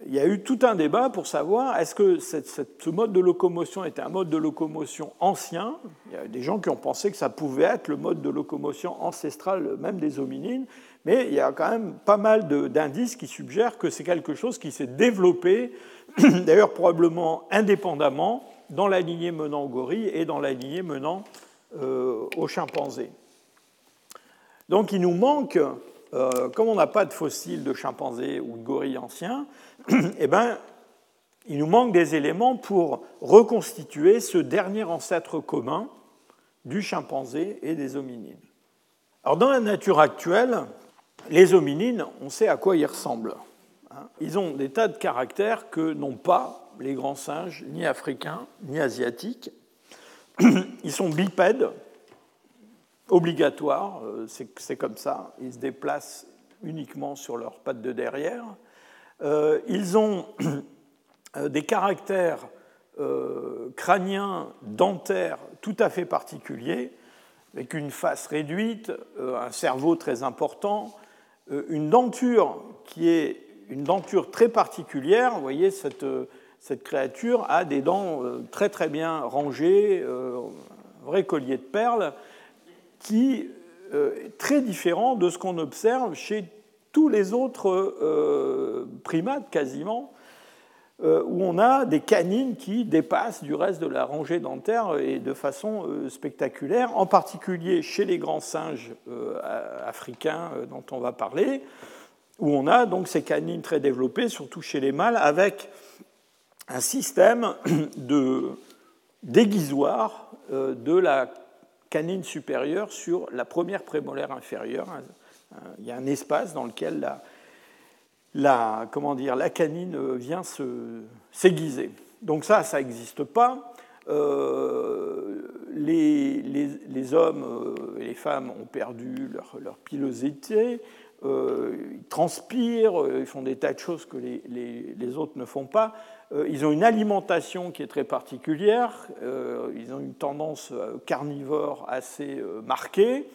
il y a eu tout un débat pour savoir est-ce que ce mode de locomotion était un mode de locomotion ancien. Il y a des gens qui ont pensé que ça pouvait être le mode de locomotion ancestral même des hominines, mais il y a quand même pas mal d'indices qui suggèrent que c'est quelque chose qui s'est développé, d'ailleurs probablement indépendamment, dans la lignée menant au gorille et dans la lignée menant euh, aux chimpanzés. Donc il nous manque, euh, comme on n'a pas de fossiles de chimpanzés ou de gorilles anciens, eh ben, il nous manque des éléments pour reconstituer ce dernier ancêtre commun du chimpanzé et des hominines. Alors dans la nature actuelle, les hominines, on sait à quoi ils ressemblent. Hein. Ils ont des tas de caractères que n'ont pas les grands singes, ni africains, ni asiatiques. Ils sont bipèdes, obligatoires, euh, c'est comme ça. Ils se déplacent uniquement sur leurs pattes de derrière. Euh, ils ont euh, des caractères crâniens, dentaires tout à fait particuliers, avec une face réduite, un cerveau très important, une denture qui est une denture très particulière. Vous voyez, cette, cette créature a des dents euh, très très bien rangées, euh, un vrai collier de perles, qui est très différent de ce qu'on observe chez tous les autres primates quasiment, euh, où on a des canines qui dépassent du reste de la rangée dentaire et de façon euh, spectaculaire, en particulier chez les grands singes euh, africains dont on va parler, où on a donc ces canines très développées, surtout chez les mâles, avec un système de déguisoir de la canine supérieure sur la première prémolaire inférieure. Il y a un espace dans lequel la, la, comment dire, la canine vient s'aiguiser. Donc ça, ça n'existe pas. Euh, les, les, hommes euh, et les femmes ont perdu leur, leur pilosité, euh, ils transpirent, ils font des tas de choses que les, les autres ne font pas. ils ont une alimentation qui est très particulière, ils ont une tendance carnivore assez marquée.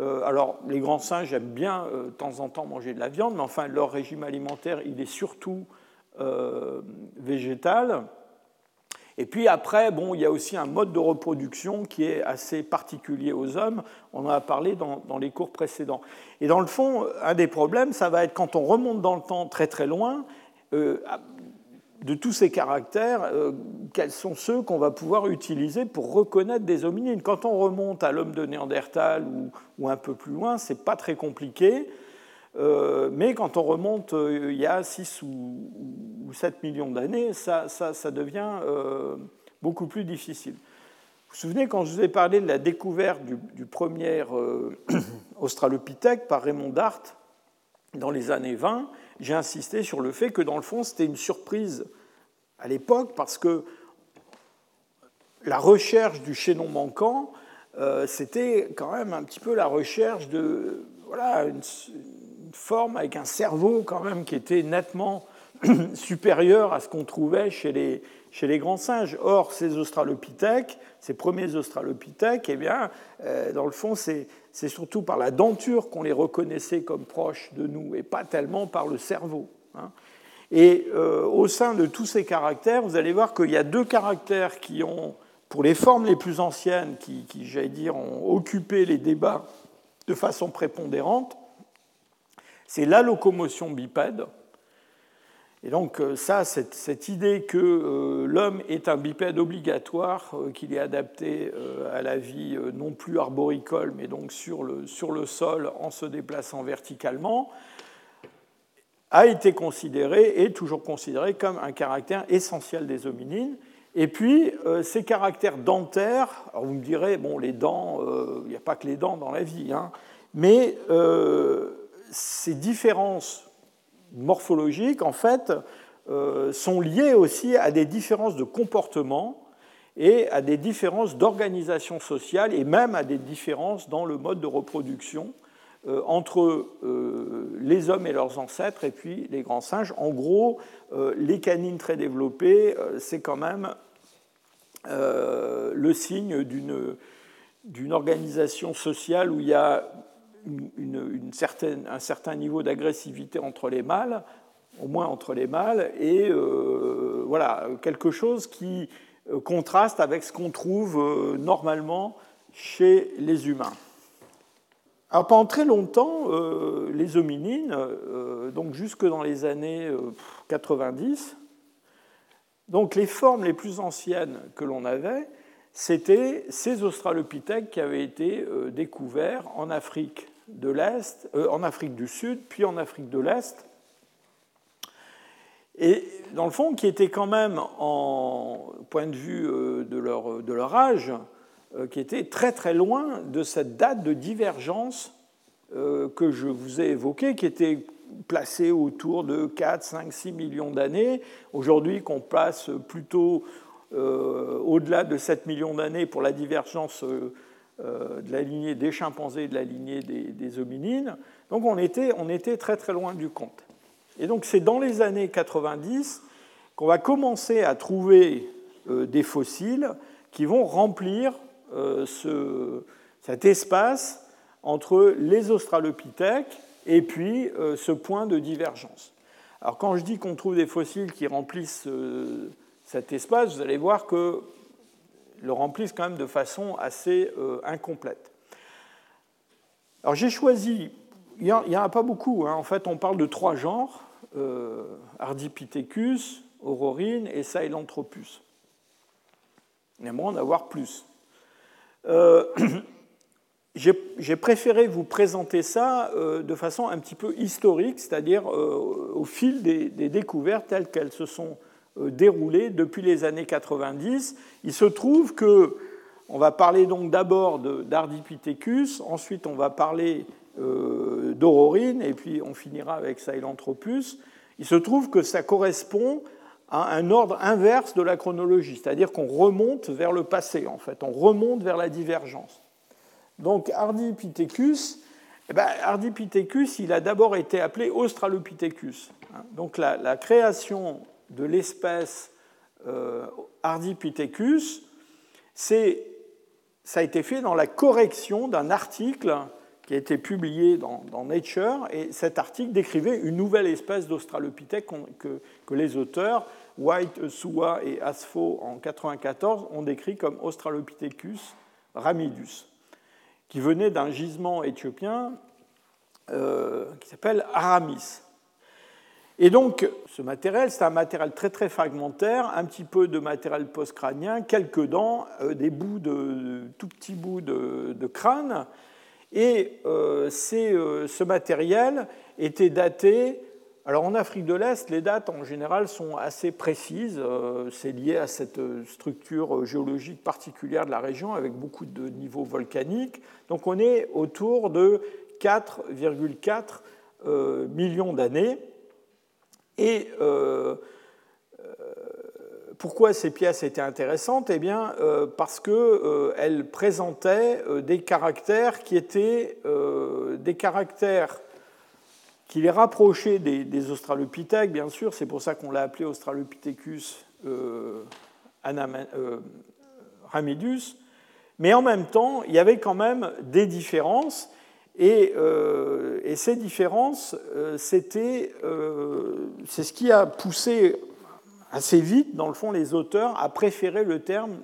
Euh, alors, les grands singes aiment bien euh, de temps en temps manger de la viande, mais enfin, leur régime alimentaire, il est surtout euh, végétal. Et puis après, bon, il y a aussi un mode de reproduction qui est assez particulier aux hommes. On en a parlé dans, dans, les cours précédents. Et dans le fond, un des problèmes, ça va être quand on remonte dans le temps très très loin, de tous ces caractères, euh, quels sont ceux qu'on va pouvoir utiliser pour reconnaître des hominines Quand on remonte à l'homme de Néandertal ou, un peu plus loin, c'est pas très compliqué. Euh, mais quand on remonte euh, il y a 6 ou, 7 millions d'années, ça, devient beaucoup plus difficile. Vous vous souvenez quand je vous ai parlé de la découverte du, du premier Australopithèque par Raymond Dart dans les années 20 j'ai insisté sur le fait que, dans le fond, c'était une surprise à l'époque, parce que la recherche du chaînon manquant, euh, c'était quand même un petit peu la recherche de voilà, une, forme avec un cerveau quand même qui était nettement supérieur à ce qu'on trouvait chez les, chez les grands singes. Or, ces australopithèques, ces premiers australopithèques, eh bien, euh, dans le fond, c'est surtout par la denture qu'on les reconnaissait comme proches de nous et pas tellement par le cerveau. Hein. Et euh, au sein de tous ces caractères, vous allez voir qu'il y a deux caractères qui ont, pour les formes les plus anciennes, qui, qui j'allais dire, ont occupé les débats de façon prépondérante. C'est la locomotion bipède, et donc euh, ça, cette, idée que euh, l'homme est un bipède obligatoire, euh, qu'il est adapté à la vie non plus arboricole, mais donc sur le, sur le sol en se déplaçant verticalement, a été considéré et toujours considéré comme un caractère essentiel des hominines. Et puis, ces caractères dentaires, alors vous me direz, bon, les dents, il n'y a pas que les dents dans la vie, hein, mais ces différences morphologiques, en fait, euh, sont liées aussi à des différences de comportement et à des différences d'organisation sociale et même à des différences dans le mode de reproduction euh, entre euh, les hommes et leurs ancêtres et puis les grands singes. En gros, les canines très développées, c'est quand même le signe d'une organisation sociale où il y a une, certaine, un certain niveau d'agressivité entre les mâles, au moins entre les mâles, et euh, voilà, quelque chose qui euh, contraste avec ce qu'on trouve euh, normalement chez les humains. Alors pendant très longtemps, les hominines, donc jusque dans les années 90, donc les formes les plus anciennes que l'on avait, c'était ces australopithèques qui avaient été découverts en Afrique de l'Est, euh, en Afrique du Sud, puis en Afrique de l'Est. Et dans le fond, qui étaient quand même, en point de vue euh, de leur, de leur âge, euh, qui étaient très très loin de cette date de divergence que je vous ai évoquée, qui était placée autour de 4, 5, 6 millions d'années. Aujourd'hui, qu'on passe plutôt au-delà de 7 millions d'années pour la divergence euh, de la lignée des chimpanzés et de la lignée des, hominines. Donc on était, on était très très loin du compte. Et donc c'est dans les années 90 qu'on va commencer à trouver euh, des fossiles qui vont remplir euh, ce, cet espace entre les australopithèques et puis ce point de divergence. Alors quand je dis qu'on trouve des fossiles qui remplissent cet espace, vous allez voir que le remplissent quand même de façon assez euh, incomplète. Alors j'ai choisi, il n'y en, a pas beaucoup, hein. en fait on parle de trois genres, euh, Ardipithecus, Aurorine et Sahelanthropus. On en avoir plus. Euh, j'ai préféré vous présenter ça de façon un petit peu historique, c'est-à-dire au fil des, découvertes telles qu'elles se sont déroulé depuis les années 90. Il se trouve que on va parler donc d'abord d'Ardipithecus, ensuite on va parler euh, d'Aurorine, et puis on finira avec Sahelanthropus. Il se trouve que ça correspond à un ordre inverse de la chronologie, c'est-à-dire qu'on remonte vers le passé, en fait, on remonte vers la divergence. Donc Ardipithecus, eh ben, Ardipithecus, il a d'abord été appelé Australopithecus. Hein. Donc la création de l'espèce euh, Ardipithecus, ça a été fait dans la correction d'un article qui a été publié dans, Nature, et cet article décrivait une nouvelle espèce d'Australopithèque que, les auteurs, White, Sua et Asfo en 1994, ont décrit comme Australopithecus ramidus, qui venait d'un gisement éthiopien euh, qui s'appelle Aramis. Et donc, ce matériel, c'est un matériel très très fragmentaire, un petit peu de matériel post-crânien, quelques dents, euh, des bouts de, tout petits bouts de, crâne. Et euh, euh, ce matériel était daté. Alors en Afrique de l'Est, les dates en général sont assez précises. c'est lié à cette structure géologique particulière de la région avec beaucoup de niveaux volcaniques. Donc on est autour de 4,4 millions d'années. Et euh, euh, pourquoi ces pièces étaient intéressantes? Eh bien, euh, parce qu'elles présentaient des caractères qui étaient des caractères qui les rapprochait des, Australopithèques, bien sûr, c'est pour ça qu'on l'a appelé Australopithecus euh, euh, ramidus, mais en même temps, il y avait quand même des différences, et, euh, ces différences, c'était, c'est ce qui a poussé assez vite, dans le fond, les auteurs à préférer le terme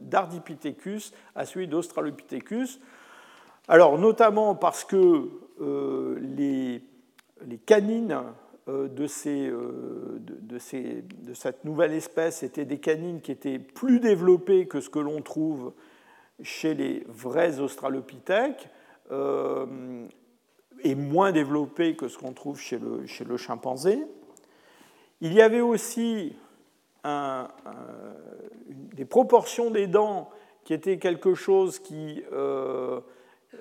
d'Ardipithecus à celui d'Australopithecus. Alors, notamment parce que euh, les, canines euh, euh, de, cette nouvelle espèce étaient des canines qui étaient plus développées que ce que l'on trouve chez les vrais australopithèques et moins développées que ce qu'on trouve chez le, chez le, chimpanzé. Il y avait aussi des proportions des dents qui étaient quelque chose qui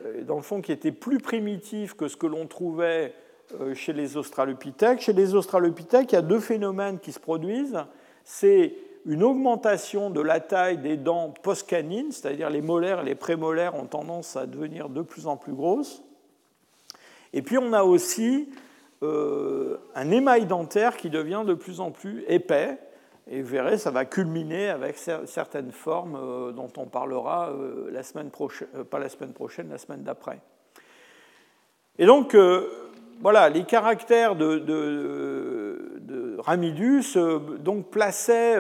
euh, dans le fond, qui était plus primitif que ce que l'on trouvait euh, chez les Australopithèques. Chez les Australopithèques, il y a deux phénomènes qui se produisent. C'est une augmentation de la taille des dents postcanines, c'est-à-dire les molaires et les prémolaires ont tendance à devenir de plus en plus grosses. Et puis on a aussi euh, un émail dentaire qui devient de plus en plus épais, et vous verrez, ça va culminer avec certaines formes euh, dont on parlera euh, la semaine prochaine, pas la semaine prochaine, la semaine d'après. Et donc, voilà, les caractères de, Ramidus donc plaçaient,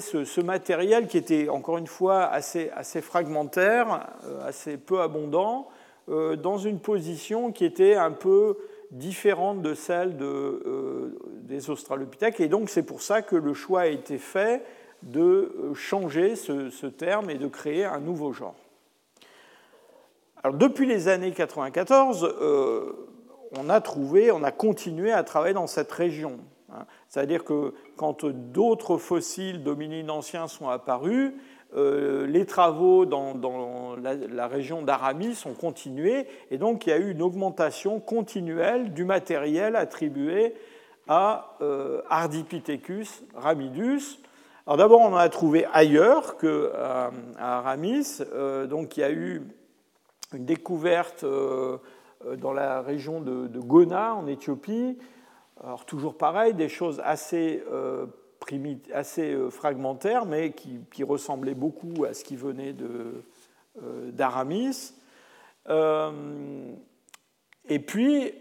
ce, ce, matériel qui était encore une fois assez, fragmentaire, assez peu abondant, dans une position qui était un peu différente de celle de, euh, des Australopithèques. Et donc c'est pour ça que le choix a été fait de euh, changer ce, terme et de créer un nouveau genre. Alors, depuis les années 94, euh, on a trouvé, on a continué à travailler dans cette région. Hein. C'est-à-dire que quand d'autres fossiles d'hominines anciens sont apparus, euh, les travaux dans, la, région d'Aramis ont continué, et donc il y a eu une augmentation continuelle du matériel attribué à euh, Ardipithecus ramidus. Alors d'abord, on en a trouvé ailleurs qu'à euh, Aramis, donc il y a eu une découverte dans la région de, Gona, en Éthiopie. Alors toujours pareil, des choses assez assez euh, fragmentaire, mais qui, ressemblait beaucoup à ce qui venait euh, d'Aramis. Euh, et puis,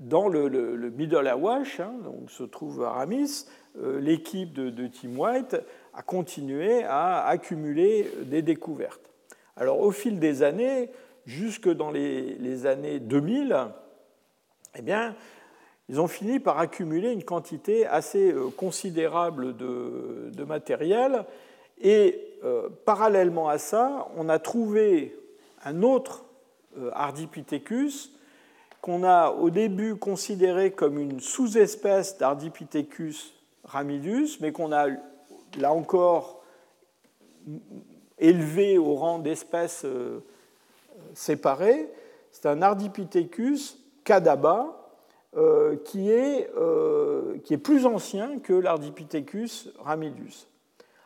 dans le, Middle Awash, hein, donc se trouve Aramis, l'équipe de, Tim White a continué à accumuler des découvertes. Alors, au fil des années, jusque dans les années 2000, eh bien, ils ont fini par accumuler une quantité assez euh, considérable de, matériel. Et euh, parallèlement à ça, on a trouvé un autre euh, Ardipithecus qu'on a au début considéré comme une sous-espèce d'Ardipithecus ramidus, mais qu'on a là encore élevé au rang d'espèces séparées. C'est un Ardipithecus cadaba, euh, qui, est, euh, qui est plus ancien que l'Ardipithecus ramidus.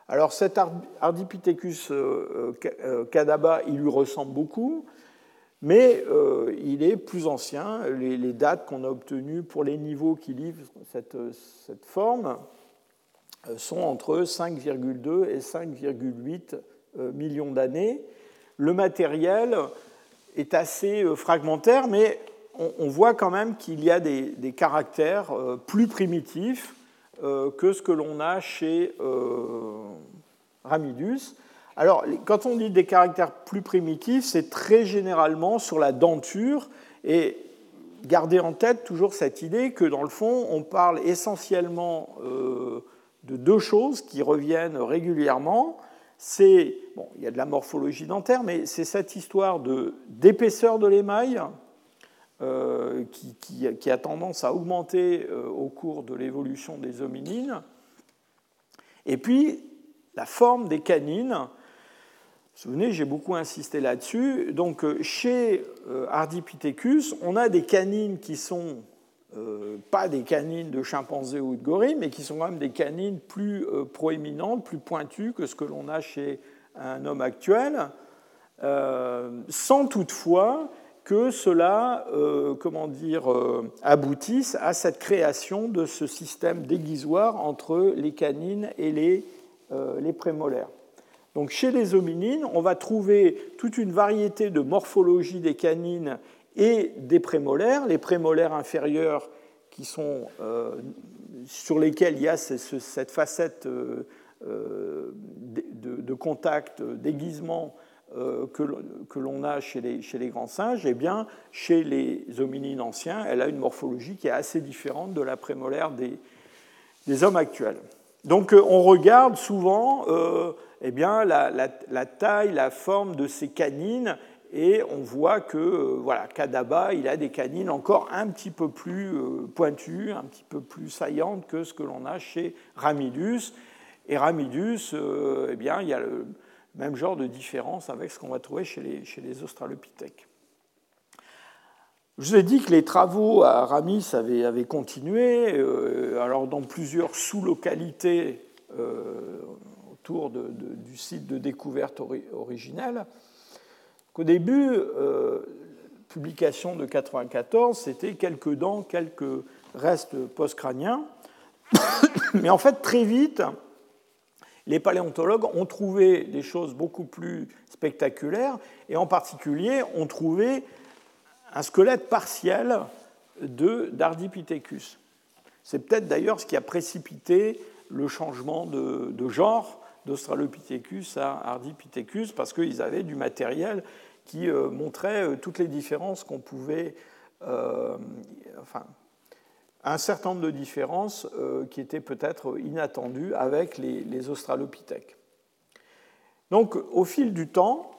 Alors cet Ardipithecus euh, cadaba, il lui ressemble beaucoup, mais il est plus ancien. Les, dates qu'on a obtenues pour les niveaux qui livrent cette, cette forme sont entre 5,2 et 5,8 millions d'années. Le matériel est assez fragmentaire, mais on, voit quand même qu'il y a des, caractères euh, plus primitifs euh, que ce que l'on a chez euh, Ramidus. Alors, quand on dit des caractères plus primitifs, c'est très généralement sur la denture. Et gardez en tête toujours cette idée que, dans le fond, on parle essentiellement de deux choses qui reviennent régulièrement. C'est, bon, il y a de la morphologie dentaire, mais c'est cette histoire d'épaisseur de l'émail, euh, qui, a tendance à augmenter euh, au cours de l'évolution des hominines. Et puis, la forme des canines. Vous vous souvenez, j'ai beaucoup insisté là-dessus. Donc, euh, chez Ardipithecus, on a des canines qui sont pas des canines de chimpanzé ou de gorille, mais qui sont quand même des canines plus proéminentes, plus pointues que ce que l'on a chez un homme actuel, sans toutefois que cela euh, comment dire, euh, aboutisse à cette création de ce système déguisoire entre les canines et les, euh, les prémolaires. Donc chez les hominines, on va trouver toute une variété de morphologie des canines et des prémolaires. Les prémolaires inférieurs qui sont, sur lesquels il y a cette facette de, de, contact, d'aiguisement euh, que l'on a chez les, grands singes, eh bien, chez les hominines anciens, elle a une morphologie qui est assez différente de la prémolaire des, hommes actuels. Donc euh, on regarde souvent euh, eh bien, la, taille, la forme de ces canines, et on voit que voilà, Kadaba, il a des canines encore un petit peu plus pointues, un petit peu plus saillantes que ce que l'on a chez Ramidus. Et Ramidus, eh bien, il y a le, même genre de différence avec ce qu'on va trouver chez les, australopithèques. Je vous ai dit que les travaux à Ramis avaient, continué, euh, alors dans plusieurs sous-localités euh, autour du site de découverte originelle. Au début, euh, publication de 94, c'était quelques dents, quelques restes post-crâniens. Mais en fait, très vite, les paléontologues ont trouvé des choses beaucoup plus spectaculaires, et en particulier ont trouvé un squelette partiel d'Ardipithecus. C'est peut-être d'ailleurs ce qui a précipité le changement de, genre d'Australopithecus à Ardipithecus, parce qu'ils avaient du matériel qui euh, montrait euh, toutes les différences qu'on pouvait, euh, un certain nombre de différences euh, qui étaient peut-être inattendues avec les, australopithèques. Donc, au fil du temps,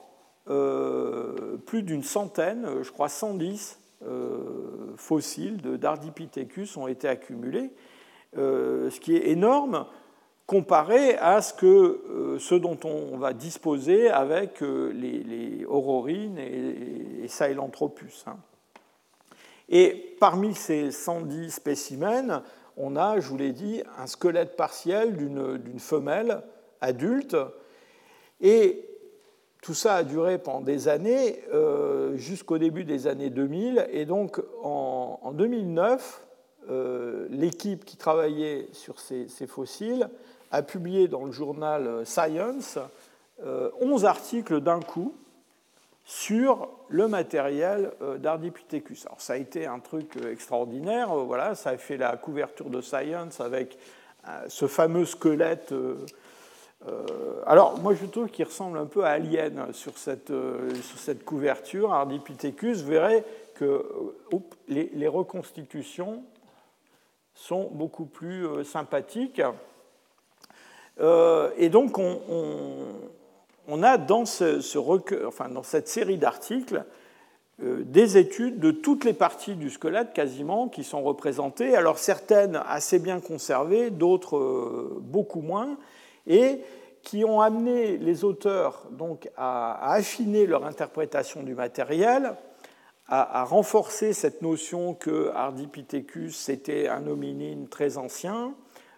euh, plus d'une centaine, je crois 110 euh, fossiles d'Ardipithecus ont été accumulés, ce qui est énorme comparé à ce, que, ce dont on va disposer avec les, aurorines et, les Sahelanthropus. Hein. Et parmi ces 110 spécimens, on a, je vous l'ai dit, un squelette partiel d'une femelle adulte. Et tout ça a duré pendant des années, euh, jusqu'au début des années 2000. Et donc en, 2009, euh, l'équipe qui travaillait sur ces, fossiles a publié dans le journal Science 11 euh, articles d'un coup sur le matériel euh, d'Ardipithecus. Alors ça a été un truc euh, extraordinaire, euh, voilà, ça a fait la couverture de Science avec ce fameux squelette. alors moi je trouve qu'il ressemble un peu à Alien sur cette, sur cette couverture, Ardipithecus. Vous verrez que les, reconstitutions sont beaucoup plus sympathiques. et donc on on a dans, cette série d'articles euh, des études de toutes les parties du squelette quasiment qui sont représentées, alors certaines assez bien conservées, d'autres euh, beaucoup moins, et qui ont amené les auteurs donc à, affiner leur interprétation du matériel, à, renforcer cette notion que Ardipithecus c'était un hominine très ancien.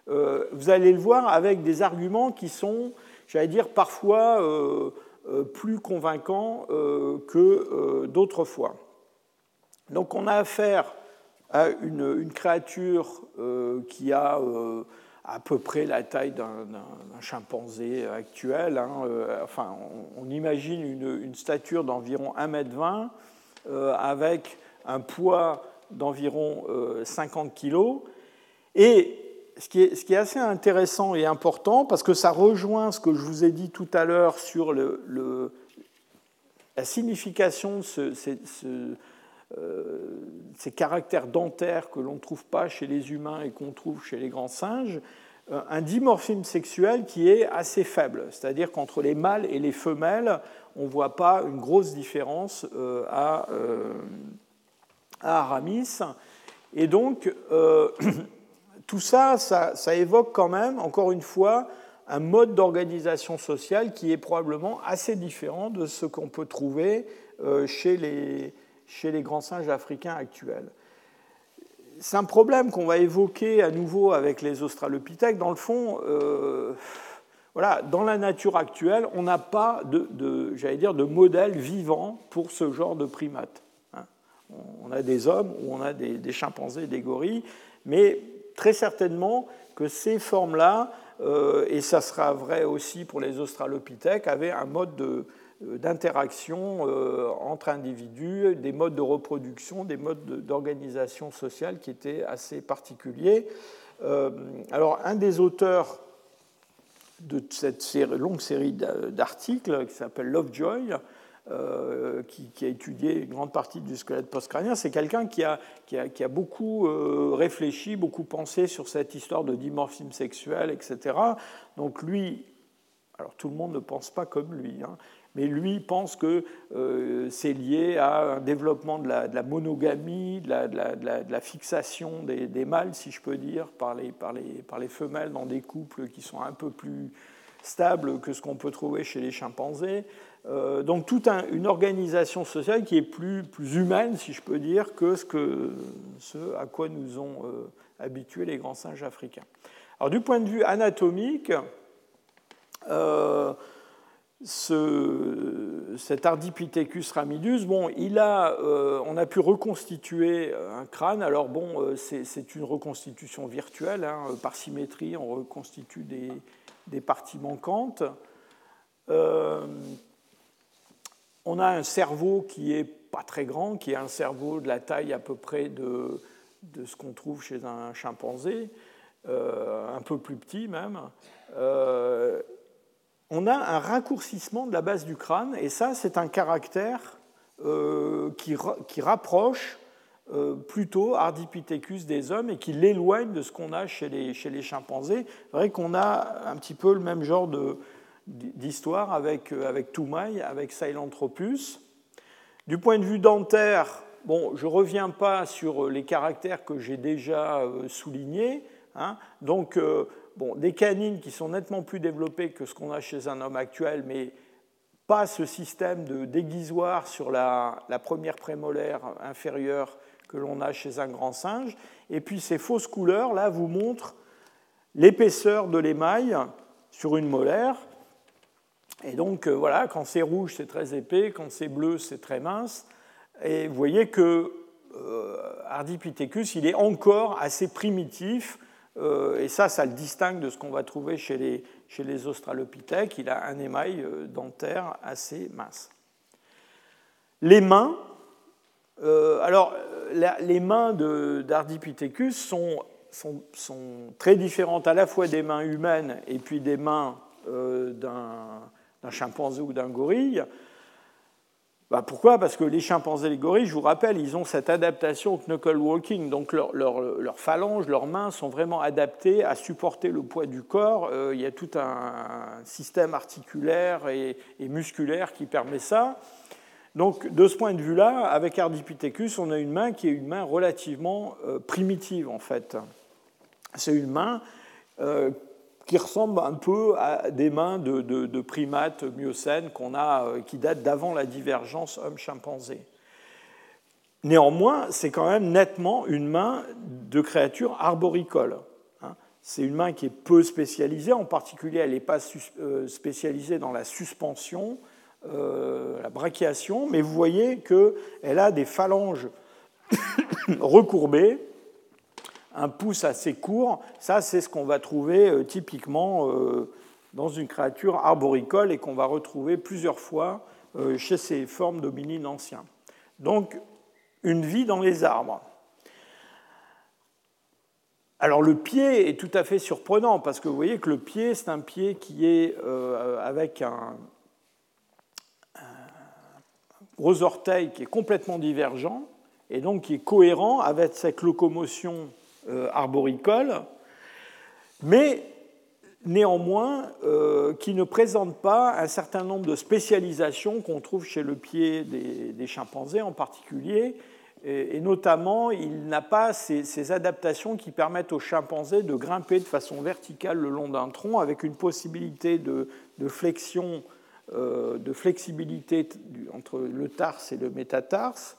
Euh, vous allez le voir avec des arguments qui sont j'allais dire, parfois euh, euh, plus convaincant euh, que d'autres fois. Donc on a affaire à une, créature qui a à peu près la taille d'un chimpanzé actuel. Hein, enfin, on, imagine une, stature d'environ 1,20 m avec un poids d'environ 50 kg. Et ce qui, est, assez intéressant et important, parce que ça rejoint ce que je vous ai dit tout à l'heure sur la signification de euh, ces caractères dentaires que l'on ne trouve pas chez les humains et qu'on trouve chez les grands singes, euh, un dimorphisme sexuel qui est assez faible, c'est-à-dire qu'entre les mâles et les femelles, on ne voit pas une grosse différence euh, à, à Aramis. Et donc, tout ça, ça, évoque quand même, encore une fois, un mode d'organisation sociale qui est probablement assez différent de ce qu'on peut trouver euh, chez les, grands singes africains actuels. C'est un problème qu'on va évoquer à nouveau avec les australopithèques. Dans le fond, euh, voilà, dans la nature actuelle, on n'a pas de, j'allais dire, de modèle vivant pour ce genre de primates. Hein. on a des hommes ou on a des, chimpanzés, des gorilles, mais très certainement que ces formes-là, euh, et ça sera vrai aussi pour les australopithèques, avaient un mode d'interaction euh, entre individus, des modes de reproduction, des modes d'organisation sociale qui étaient assez particuliers. Euh, alors, un des auteurs de cette longue série d'articles, qui s'appelle Lovejoy, euh, qui, a étudié une grande partie du squelette postcrânien, c'est quelqu'un qui a, beaucoup euh, réfléchi, beaucoup pensé sur cette histoire de dimorphisme sexuel, etc. Donc lui, alors tout le monde ne pense pas comme lui, hein, mais lui pense que euh, c'est lié à un développement de la, monogamie, de la, fixation des, mâles, si je peux dire, par les femelles dans des couples qui sont un peu plus stables que ce qu'on peut trouver chez les chimpanzés. Euh, donc toute une organisation sociale qui est plus, plus, humaine, si je peux dire, que ce, à quoi nous ont euh, habitués les grands singes africains. Alors du point de vue anatomique, ce, cet Ardipithecus ramidus, bon, il a, euh, on a pu reconstituer un crâne. Alors bon, euh, c'est une reconstitution virtuelle, hein, par symétrie, on reconstitue des parties manquantes. Euh, on a un cerveau qui est pas très grand, qui est un cerveau de la taille à peu près de, de ce qu'on trouve chez un chimpanzé, un peu plus petit même on a un raccourcissement de la base du crâne, et ça, c'est un caractère euh, qui, rapproche euh, plutôt Ardipithecus des hommes et qui l'éloigne de ce qu'on a chez les, chez les chimpanzés. C'est vrai qu'on a un petit peu le même genre d'histoire avec, euh, avec Toumaï, avec Sahelanthropus. Du point de vue dentaire, bon, je ne reviens pas sur les caractères que j'ai déjà soulignés. Hein. donc, bon, des canines qui sont nettement plus développées que ce qu'on a chez un homme actuel, mais pas ce système de déguisoir sur la, première prémolaire inférieure que l'on a chez un grand singe. Et puis ces fausses couleurs, là, vous montrent l'épaisseur de l'émail sur une molaire. Et donc, euh, voilà, quand c'est rouge, c'est très épais, quand c'est bleu, c'est très mince. Et vous voyez que euh, Ardipithecus, il est encore assez primitif euh, et ça, ça le distingue de ce qu'on va trouver chez les, chez les australopithèques. Il a un émail dentaire assez mince. Les mains, alors les mains d'Ardipithecus sont, sont, sont, très différentes à la fois des mains humaines et puis des mains d'un chimpanzé ou d'un gorille. Bah, pourquoi? Parce que les chimpanzés et les gorilles, je vous rappelle, ils ont cette adaptation au knuckle walking. Donc leurs leur, phalanges, leurs mains sont vraiment adaptées à supporter le poids du corps. Euh, il y a tout un système articulaire et, musculaire qui permet ça. Donc de ce point de vue-là, avec Ardipithecus, on a une main qui est une main relativement euh, primitive en fait. C'est une main euh, qui ressemble un peu à des mains de, primates miocènes qu'on a, euh, qui datent d'avant la divergence homme-chimpanzé. Néanmoins, c'est quand même nettement une main de créature arboricole. Hein. C'est une main qui est peu spécialisée, en particulier elle n'est pas euh, spécialisée dans la suspension, euh, la brachiation, mais vous voyez qu'elle a des phalanges recourbées un pouce assez court, ça c'est ce qu'on va trouver euh, typiquement euh, dans une créature arboricole et qu'on va retrouver plusieurs fois euh, chez ces formes d'hominines anciens. Donc une vie dans les arbres. Alors le pied est tout à fait surprenant parce que vous voyez que le pied c'est un pied qui est avec un, un, gros orteil qui est complètement divergent et donc qui est cohérent avec cette locomotion euh, arboricole, mais néanmoins euh, qui ne présente pas un certain nombre de spécialisations qu'on trouve chez le pied des, chimpanzés en particulier, et, notamment il n'a pas ces, adaptations qui permettent aux chimpanzés de grimper de façon verticale le long d'un tronc avec une possibilité de, flexion, euh, de flexibilité entre le tarse et le métatarse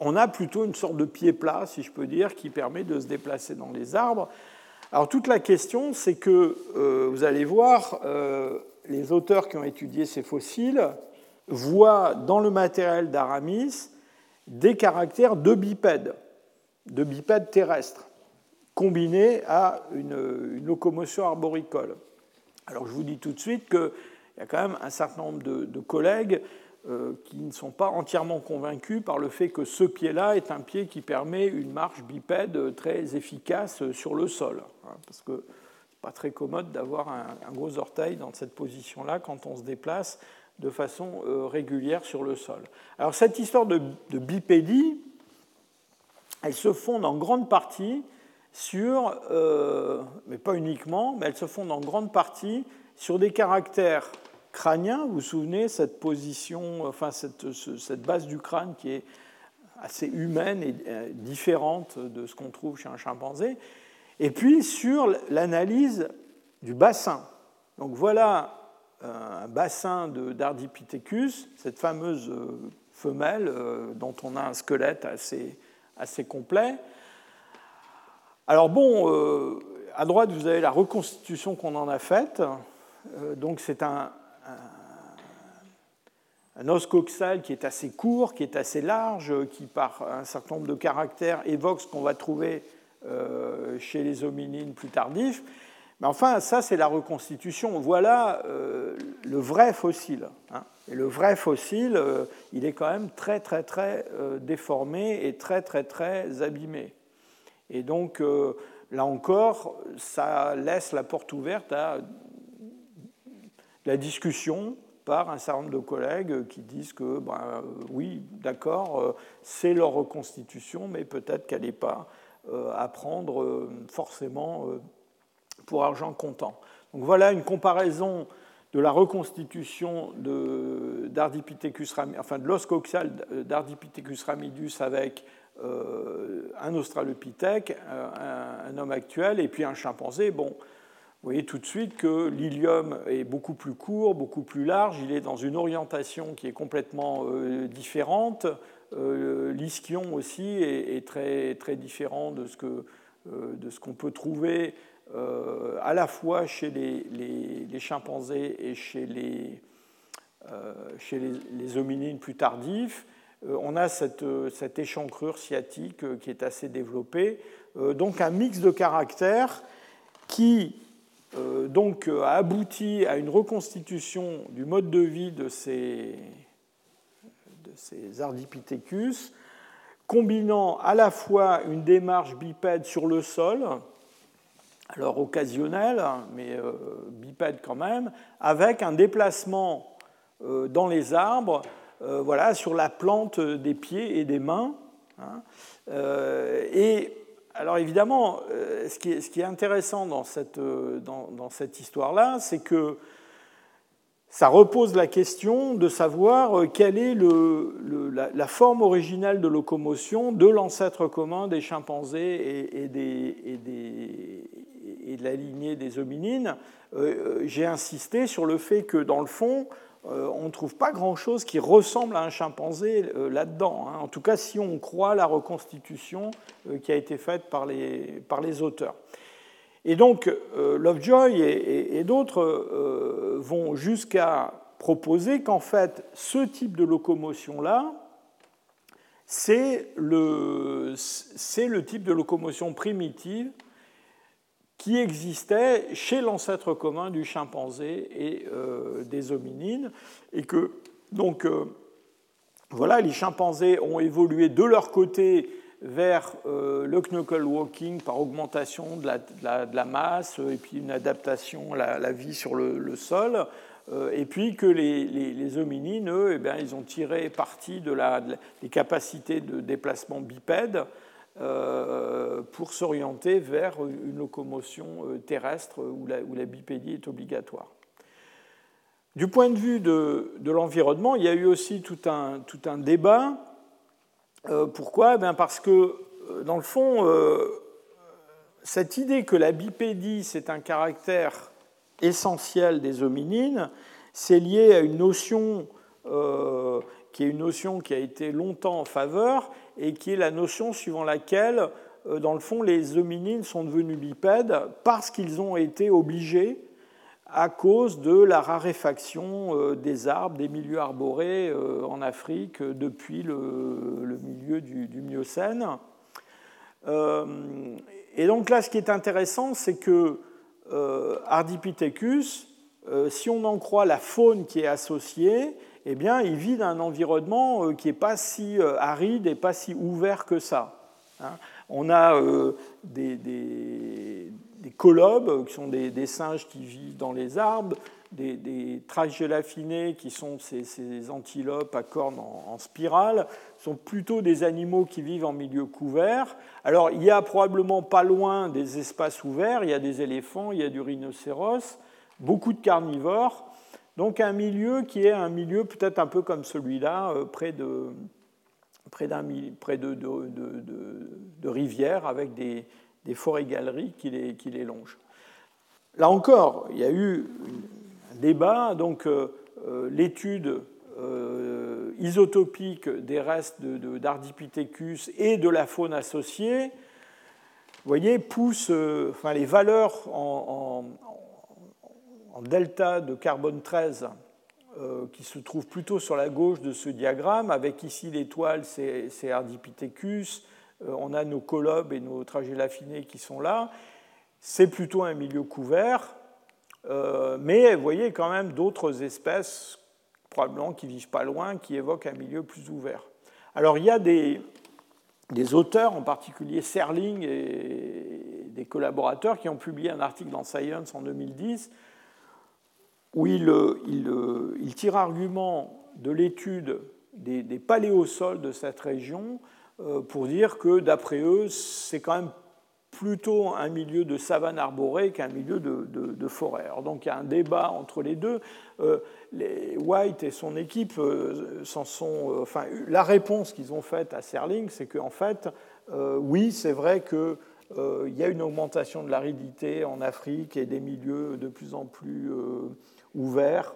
on a plutôt une sorte de pied plat, si je peux dire, qui permet de se déplacer dans les arbres. Alors toute la question, c'est que, euh, vous allez voir, euh, les auteurs qui ont étudié ces fossiles voit dans le matériel d'Aramis des caractères de bipèdes, de bipèdes terrestres, combinés à une, locomotion arboricole. Alors je vous dis tout de suite qu'il y a quand même un certain nombre de, collègues qui ne sont pas entièrement convaincus par le fait que ce pied-là est un pied qui permet une marche bipède très efficace sur le sol. Hein, parce que n'est pas très commode d'avoir un, gros orteil dans cette position-là quand on se déplace de façon euh, régulière sur le sol. Alors cette histoire de, bipédie, elle se fonde en grande partie sur, euh, mais pas uniquement, mais elle se fonde en grande partie sur des caractères crâniens. Vous vous souvenez, cette position, enfin cette, cette base du crâne qui est assez humaine et euh, différente de ce qu'on trouve chez un chimpanzé. Et puis sur l'analyse du bassin. Donc voilà un bassin d'Ardipithecus, cette fameuse euh, femelle euh, dont on a un squelette assez, assez complet. Alors bon, euh, à droite, vous avez la reconstitution qu'on en a faite. Donc c'est un, un, os coxal qui est assez court, qui est assez large, qui par un certain nombre de caractères évoque ce qu'on va trouver chez les hominines plus tardifs. Mais enfin, ça, c'est la reconstitution. Voilà euh, le vrai fossile. Hein. Et le vrai fossile, euh, il est quand même très, très, très euh, déformé et très, très, très abîmé. Et donc, là encore, ça laisse la porte ouverte à la discussion un certain nombre de collègues qui disent que, ben, oui, d'accord, c'est leur reconstitution, mais peut-être qu'elle n'est pas à prendre forcément pour argent comptant. Donc voilà une comparaison de la reconstitution d'Ardipithecus enfin de l'os coxial d'Ardipithecus ramidus avec euh, un australopithèque, euh, un, homme actuel, et puis un chimpanzé. Bon, vous voyez tout de suite que l'ilium est beaucoup plus court, beaucoup plus large, il est dans une orientation qui est complètement euh, différente. L'ischion aussi est, très, très différent de ce qu'on peut trouver euh, à la fois chez les, chimpanzés et chez les, euh, chez les, hominines plus tardifs. Euh, on a cette, cette, échancrure sciatique qui est assez développée. donc un mix de caractères qui donc, a abouti à une reconstitution du mode de vie de ces, de ces Ardipithecus, combinant à la fois une démarche bipède sur le sol, alors occasionnel, mais euh, bipède quand même, avec un déplacement euh, dans les arbres, euh, voilà, sur la plante des pieds et des mains. Hein. et alors évidemment, ce qui, est, ce qui est, intéressant dans cette, dans, cette histoire-là, c'est que ça repose la question de savoir quelle est la, forme originale de locomotion de l'ancêtre commun des chimpanzés et, de la lignée des hominines, euh, euh, j'ai insisté sur le fait que, dans le fond, euh, on ne trouve pas grand-chose qui ressemble à un chimpanzé là-dedans. Hein. En tout cas, si on croit la reconstitution qui a été faite par les, par auteurs. Et donc, Lovejoy et, et d'autres vont jusqu'à proposer qu'en fait, ce type de locomotion-là, c'est le, le type de locomotion primitive qui existait chez l'ancêtre commun du chimpanzé et euh, des hominines, et que donc euh, voilà, les chimpanzés ont évolué de leur côté vers euh, le knuckle walking par augmentation de la, masse et puis une adaptation à la, vie sur le, sol, et puis que les, hominines, eux, eh bien, ils ont tiré parti de la, des capacités de déplacement bipède pour s'orienter vers une locomotion euh, terrestre où la, bipédie est obligatoire. Du point de vue de, l'environnement, il y a eu aussi tout un, tout un débat. Euh, pourquoi? Eh Parce que, dans le fond, cette idée que la bipédie, c'est un caractère essentiel des hominines, c'est lié à une notion qui est une notion qui a été longtemps en faveur et qui est la notion suivant laquelle, euh, dans le fond, les hominines sont devenus bipèdes parce qu'ils ont été obligés à cause de la raréfaction des arbres, des milieux arborés en Afrique depuis le, milieu du Miocène. Et donc là, ce qui est intéressant, c'est que Ardipithecus, si on en croit la faune qui est associée, eh bien, il vit dans un environnement euh, qui n'est pas si euh, aride et pas si ouvert que ça. Hein. On a euh, des, colobes, qui sont des, singes qui vivent dans les arbres, des, des qui sont ces, antilopes à cornes en, spirale, sont plutôt des animaux qui vivent en milieu couvert. Alors, il y a probablement pas loin des espaces ouverts, il y a des éléphants, il y a du rhinocéros, beaucoup de carnivores, donc un milieu qui est un milieu peut-être un peu comme celui-là, euh, près de, près, près de, de, rivières avec des, forêts-galeries qui les, qui les, longent. Là encore, il y a eu un débat, donc euh, euh, l'étude isotopique des restes d'Ardipithecus et de la faune associée, vous voyez, pousse enfin, les valeurs en delta de carbone 13 euh, qui se trouve plutôt sur la gauche de ce diagramme, avec ici l'étoile, c'est Ardipithecus, euh, on a nos colobes et nos tragélaphinés qui sont là. C'est plutôt un milieu couvert, euh, mais vous voyez quand même d'autres espèces, probablement qui vivent pas loin, qui évoquent un milieu plus ouvert. Alors il y a des auteurs, en particulier Serling et des collaborateurs, qui ont publié un article dans Science en 2010 où il, tire argument de l'étude des, paléosols de cette région euh, pour dire que, d'après eux, c'est quand même plutôt un milieu de savane arborée qu'un milieu de, forêt. donc il y a un débat entre les deux. Euh, White et son équipe euh, sont. enfin, la réponse qu'ils ont faite à Serling, c'est qu'en fait, oui, c'est vrai qu'il y a une augmentation de l'aridité en Afrique et des milieux de plus en plus ouvert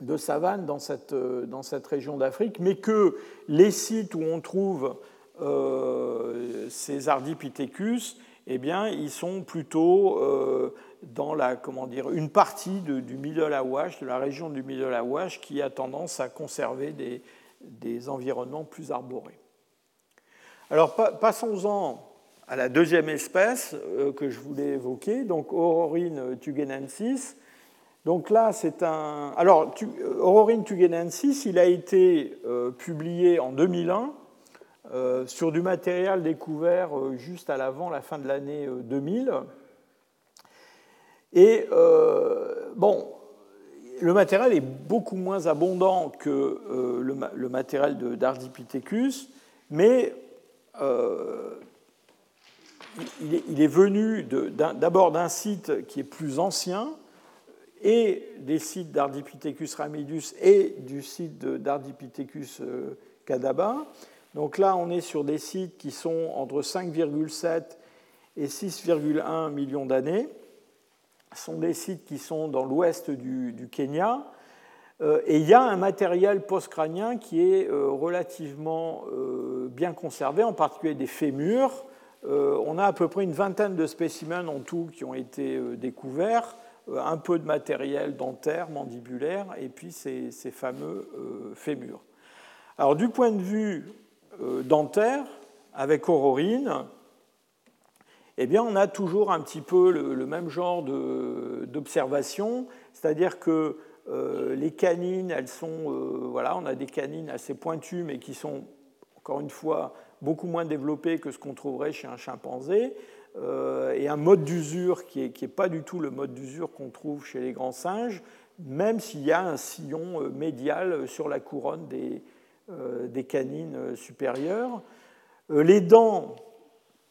de savane dans cette, euh, dans région d'Afrique, mais que les sites où on trouve euh, ces Ardipithecus, eh bien, ils sont plutôt euh, dans la, comment une partie du Middle Awash, de la région du Middle Awash, qui a tendance à conserver des, des environnements plus arborés. Alors, passons-en à la deuxième espèce que je voulais évoquer, donc Aurorine tugenensis, donc là, c'est un. Alors, Aurorine tugenensis, il a été euh, publié en 2001 euh, sur du matériel découvert euh, juste à l'avant, la fin de l'année 2000. Et bon, le matériel est beaucoup moins abondant que le, matériel d'Ardipithecus, mais il est venu d'abord d'un site qui est plus ancien, et des sites d'Ardipithecus ramidus et du site d'Ardipithecus euh, cadaba. Donc là, on est sur des sites qui sont entre 5,7 et 6,1 millions d'années. Ce sont des sites qui sont dans l'ouest du, Kenya. Euh, et il y a un matériel postcrânien qui est euh, relativement bien conservé, en particulier des fémurs. On a à peu près une vingtaine de spécimens en tout qui ont été découverts. Euh, un peu de matériel dentaire, mandibulaire, et puis ces, fameux euh, fémurs. Alors du point de vue euh, dentaire, avec aurorine, eh bien, on a toujours un petit peu le, même genre d'observation, c'est-à-dire que les canines, elles sont, voilà, on a des canines assez pointues, mais qui sont, encore une fois, beaucoup moins développées que ce qu'on trouverait chez un chimpanzé. Euh, et un mode d'usure qui n'est est pas du tout le mode d'usure qu'on trouve chez les grands singes, même s'il y a un sillon euh, médial sur la couronne des, euh, canines supérieures. Les dents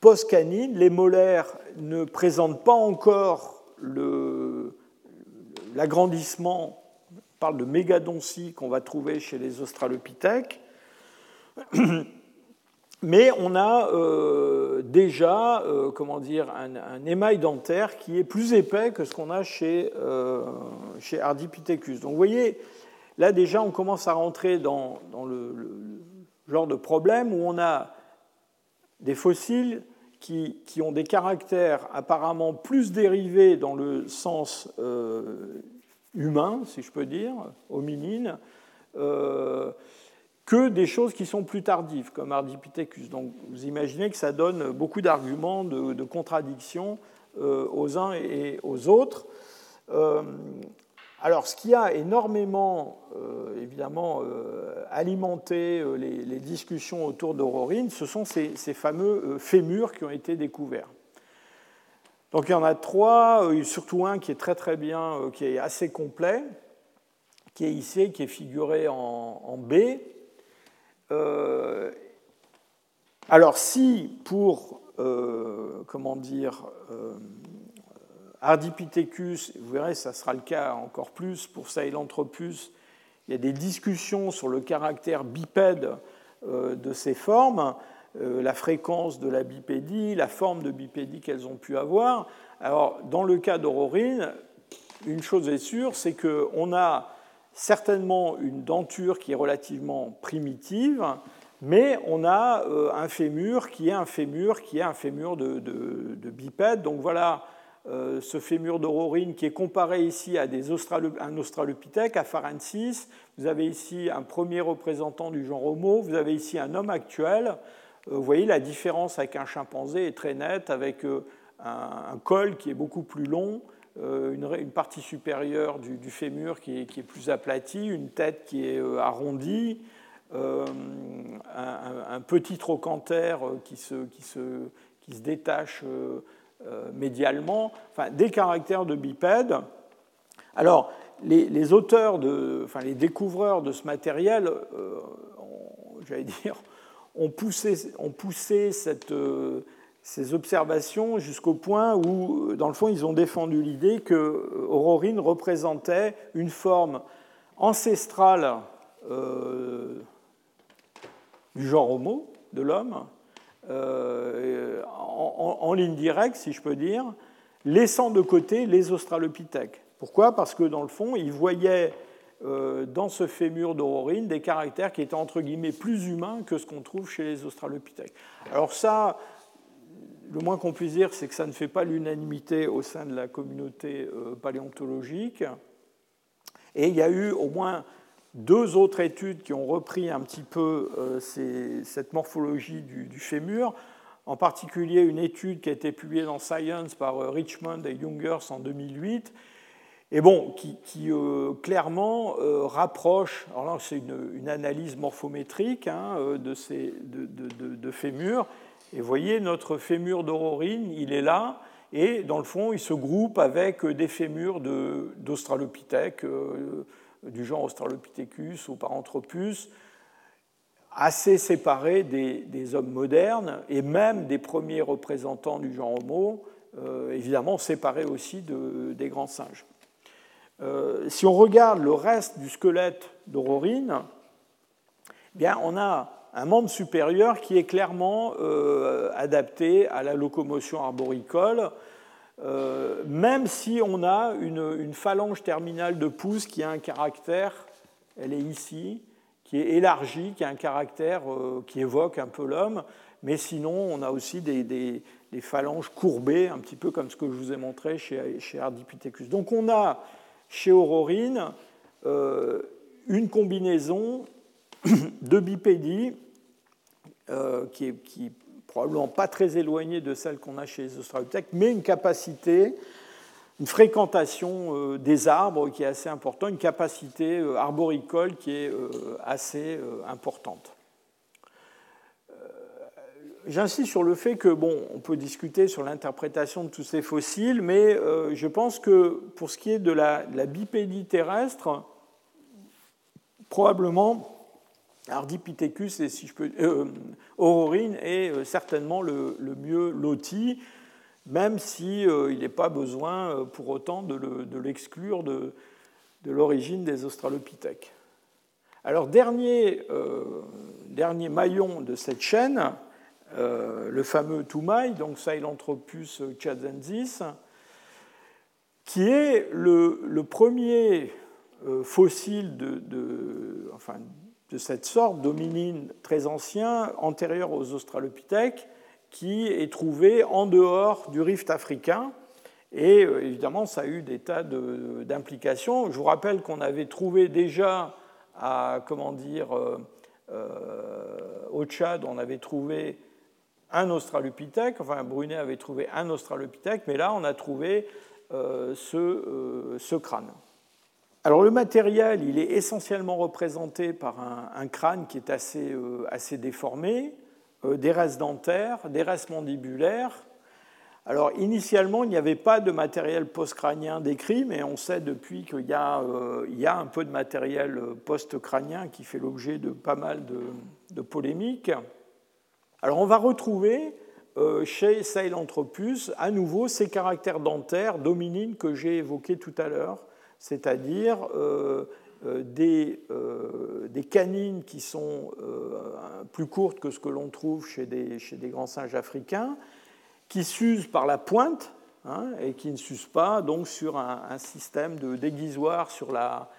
post-canines, les molaires, ne présentent pas encore l'agrandissement, on parle de mégadontie qu'on va trouver chez les australopithèques. mais on a euh, déjà euh, comment dire, un, émail dentaire qui est plus épais que ce qu'on a chez, euh, chez Ardipithecus. Donc vous voyez, là déjà on commence à rentrer dans, le, genre de problème où on a des fossiles qui, ont des caractères apparemment plus dérivés dans le sens humain, si je peux dire, hominine, que des choses qui sont plus tardives, comme Ardipithecus. Donc vous imaginez que ça donne beaucoup d'arguments de, de contradiction euh, aux uns et aux autres. Euh, alors, ce qui a énormément, euh, évidemment, alimenté les, discussions autour d'Aurorine, ce sont ces, fameux fémurs qui ont été découverts. Donc, il y en a trois, surtout un qui est très très bien, qui est assez complet, qui est ici, qui est figuré en B, euh, alors si pour, euh, comment dire, euh, Ardipithecus, vous verrez, ça sera le cas encore plus pour Sahelanthropus, il y a des discussions sur le caractère bipède de ces formes, la fréquence de la bipédie, la forme de bipédie qu'elles ont pu avoir. Alors, dans le cas d'Aurorine, une chose est sûre, c'est qu'on a certainement une denture qui est relativement primitive, mais on a euh, un fémur qui est un fémur qui est un fémur de, bipède. Donc voilà euh, ce fémur d'aurorine qui est comparé ici à des un australopithèque, à Farensis. Vous avez ici un premier représentant du genre Homo, vous avez ici un homme actuel. Euh, vous voyez la différence avec un chimpanzé est très nette, avec un col qui est beaucoup plus long, euh, une, partie supérieure du, fémur qui est, plus aplatie, une tête qui est euh, arrondie, euh, un, petit trochanter qui se, détache médialement, enfin des caractères de bipède. Alors, les, auteurs, enfin les découvreurs de ce matériel, j'allais dire, ont poussé, ont poussé cette, ces observations jusqu'au point où, dans le fond, ils ont défendu l'idée que Aurorine représentait une forme ancestrale euh, du genre Homo, de l'homme, euh, en, ligne directe, si je peux dire, laissant de côté les australopithèques. Pourquoi? Parce que, dans le fond, ils voyaient euh, dans ce fémur d'Aurorine des caractères qui étaient, entre guillemets, plus humains que ce qu'on trouve chez les australopithèques. Alors ça, le moins qu'on puisse dire, c'est que ça ne fait pas l'unanimité au sein de la communauté euh, paléontologique. Et il y a eu au moins deux autres études qui ont repris un petit peu euh, cette morphologie du, fémur, en particulier une étude qui a été publiée dans Science par euh, Richmond et Jungers en 2008, et bon, qui, clairement rapproche, alors là c'est une, analyse morphométrique hein, de ces de, de fémurs, et vous voyez, notre fémur d'aurorine, il est là, et dans le fond, il se groupe avec des fémurs d'Australopithèques, euh, du genre Australopithecus ou Paranthropus, assez séparés des, hommes modernes, et même des premiers représentants du genre Homo, euh, évidemment séparés aussi des grands singes. Euh, si on regarde le reste du squelette d'aurorine, eh bien on a un membre supérieur qui est clairement euh, adapté à la locomotion arboricole, euh, même si on a une, phalange terminale de pouce qui a un caractère, elle est ici, qui est élargie, qui a un caractère euh, qui évoque un peu l'homme, mais sinon on a aussi des, phalanges courbées, un petit peu comme ce que je vous ai montré chez, chez Ardipithecus. Donc on a chez Aurorine une combinaison de bipédie euh, qui, est, probablement pas très éloignée de celle qu'on a chez les australopithèques, mais une capacité, une fréquentation euh, des arbres qui est assez importante, une capacité euh, arboricole qui est assez importante. J'insiste sur le fait que, bon, on peut discuter sur l'interprétation de tous ces fossiles, mais je pense que pour ce qui est de la, de la bipédie terrestre, probablement Ardipithecus, et si je peux, euh, Aurorine est euh, certainement le, mieux loti, même s'il euh, n'est pas besoin pour autant de l'exclure de, l'origine des australopithèques. Alors, dernier, dernier, maillon de cette chaîne, le fameux Toumaï, donc Sahelanthropus chadensis, qui est le, premier fossile de, de de cette sorte d'hominine très ancien, antérieur aux australopithèques, qui est trouvé en dehors du rift africain. Et évidemment, ça a eu des tas d'implications. Je vous rappelle qu'on avait trouvé déjà à, comment dire, au Tchad, on avait trouvé un Australopithèque, enfin Brunet avait trouvé un Australopithèque, mais là on a trouvé euh, euh, ce, crâne. Alors le matériel, il est essentiellement représenté par un, crâne qui est assez, euh, assez déformé, des restes dentaires, des restes mandibulaires. Alors initialement, il n'y avait pas de matériel post-crânien décrit, mais on sait depuis qu'il y, a, il y a un peu de matériel post-crânien qui fait l'objet de pas mal de, polémiques. Alors on va retrouver euh, chez Sahelanthropus à nouveau ces caractères dentaires dominines que j'ai évoqués tout à l'heure, c'est-à-dire euh, euh, des, canines qui sont plus courtes que ce que l'on trouve chez des, grands singes africains, qui s'usent par la pointe hein, et qui ne s'usent pas donc sur un, système de déguisoire sur la,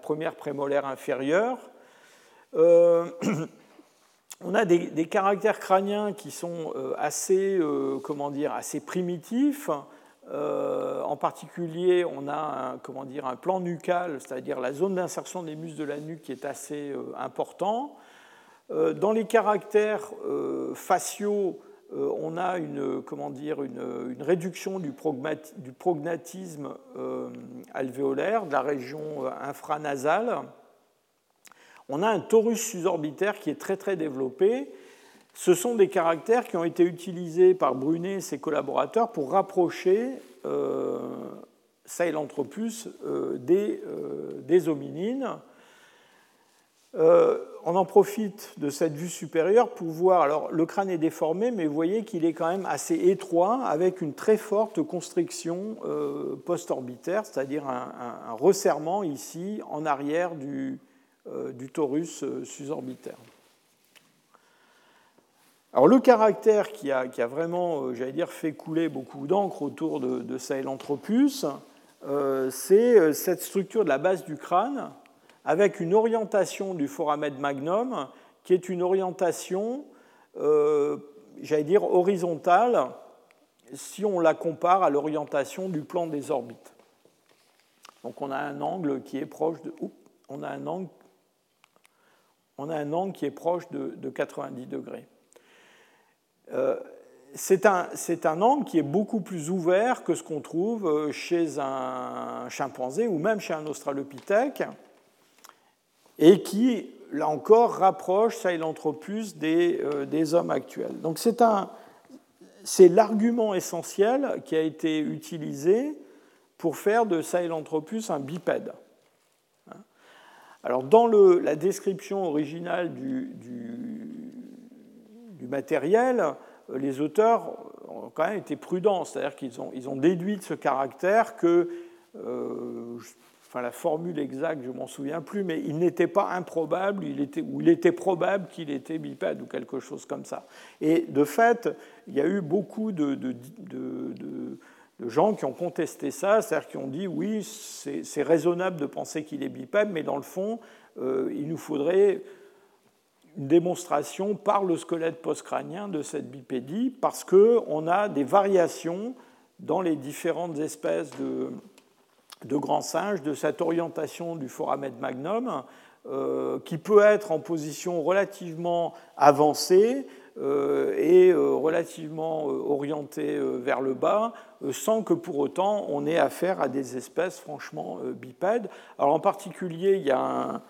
première prémolaire inférieure. on a des, caractères crâniens qui sont euh, assez, euh, comment dire, assez primitifs. Euh, en particulier, on a un, comment dire, un plan nucal, c'est-à-dire la zone d'insertion des muscles de la nuque qui est assez important. dans les caractères faciaux, on a une, comment dire, une, réduction du, du prognatisme alvéolaire de la région infranasale on a un torus susorbitaire qui est très très développé. Ce sont des caractères qui ont été utilisés par Brunet et ses collaborateurs pour rapprocher euh, Sahelanthropus euh, des, euh, des, hominines. Euh, on en profite de cette vue supérieure pour voir, alors le crâne est déformé, mais vous voyez qu'il est quand même assez étroit, avec une très forte constriction post-orbitaire, c'est-à-dire un, resserrement ici en arrière du, du torus susorbitaire. Alors le caractère qui a, vraiment, euh, j'allais dire, fait couler beaucoup d'encre autour de, de Sahelanthropus, c'est cette structure de la base du crâne avec une orientation du foramen magnum qui est une orientation, j'allais dire, horizontale si on la compare à l'orientation du plan des orbites. Donc on a un angle qui est proche de... on a un angle on a un angle qui est proche de, 90 degrés. Euh, c'est un, un, angle qui est beaucoup plus ouvert que ce qu'on trouve euh, chez un chimpanzé ou même chez un australopithèque et qui, là encore, rapproche Sahelanthropus des, euh, des hommes actuels. Donc c'est, l'argument essentiel qui a été utilisé pour faire de Sahelanthropus un bipède. Alors, dans la description originale du, matériel, euh, les auteurs ont quand même été prudents, c'est-à-dire qu'ils ont, déduit de ce caractère que, euh, enfin la formule exacte, je m'en souviens plus, mais il n'était pas improbable, il était, ou il était probable qu'il était bipède ou quelque chose comme ça. Et de fait, il y a eu beaucoup de de gens qui ont contesté ça, c'est-à-dire qui ont dit oui, c'est raisonnable de penser qu'il est bipède, mais dans le fond, euh, il nous faudrait une démonstration par le squelette postcrânien de cette bipédie, parce qu'on a des variations dans les différentes espèces de, grands singes de cette orientation du foramen magnum, euh, qui peut être en position relativement avancée, euh, et euh, relativement euh, orienté vers le bas, sans que pour autant on ait affaire à des espèces franchement bipèdes. Alors en particulier, il y a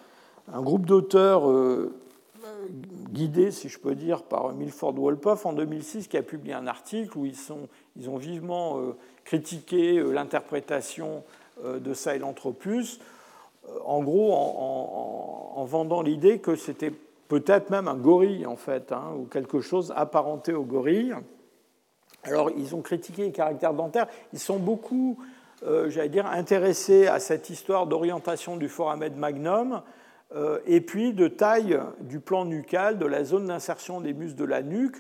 un, groupe d'auteurs guidés, si je peux dire, par Milford Wolpoff en 2006, qui a publié un article où ils, sont, ils ont vivement critiqué l'interprétation de Sahelanthropus, en gros en, en vendant l'idée que c'était peut-être même un gorille en fait, hein, ou quelque chose apparenté au gorille. Alors ils ont critiqué les caractères dentaires, ils sont beaucoup, euh, j'allais dire, intéressés à cette histoire d'orientation du foramen magnum, euh, et puis de taille du plan nucal, de la zone d'insertion des muscles de la nuque,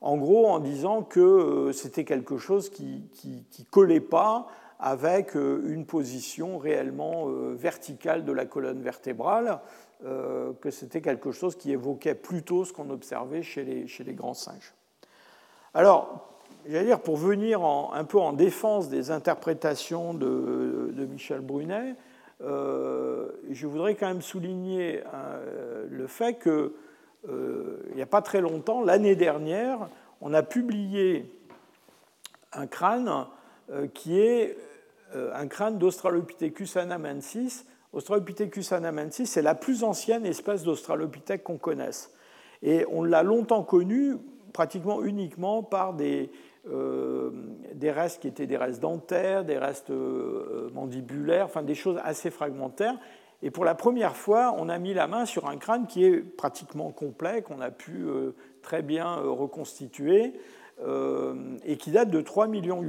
en gros en disant que euh, c'était quelque chose qui ne collait pas avec une position réellement verticale de la colonne vertébrale. Euh, que c'était quelque chose qui évoquait plutôt ce qu'on observait chez les, chez les, grands singes. Alors, j'allais dire, pour venir un peu en défense des interprétations de, Michel Brunet, euh, je voudrais quand même souligner euh, le fait qu'il n'y a pas très longtemps, l'année dernière, on a publié un crâne qui est un crâne d'Australopithecus anamensis. Australopithecus anamensis, c'est la plus ancienne espèce d'Australopithèque qu'on connaisse. Et on l'a longtemps connu pratiquement uniquement par des, euh, des restes qui étaient des restes dentaires, des restes euh, mandibulaires, enfin des choses assez fragmentaires. Et pour la première fois, on a mis la main sur un crâne qui est pratiquement complet, qu'on a pu euh, très bien reconstituer, et qui date de 3,8 millions.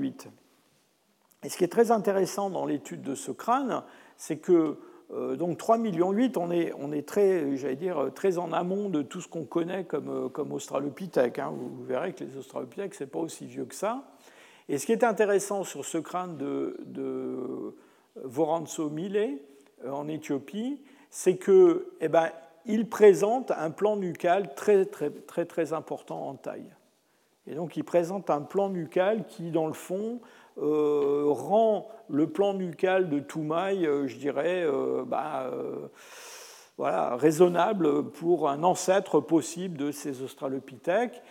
Et ce qui est très intéressant dans l'étude de ce crâne, c'est que euh, donc 3,8 millions, on est, on est très, j'allais dire, très en amont de tout ce qu'on connaît comme, euh, comme australopithèque. Hein. Vous, verrez que les australopithèques, ce n'est pas aussi vieux que ça. Et ce qui est intéressant sur ce crâne de, de Voranzo Mile euh, en Éthiopie, c'est qu'il eh ben, présente un plan nucal très, très, très, très important en taille. Et donc il présente un plan nucal qui, dans le fond, euh, rend le plan nucal de Toumaï, euh, je dirais, euh, bah, voilà, raisonnable pour un ancêtre possible de ces australopithèques.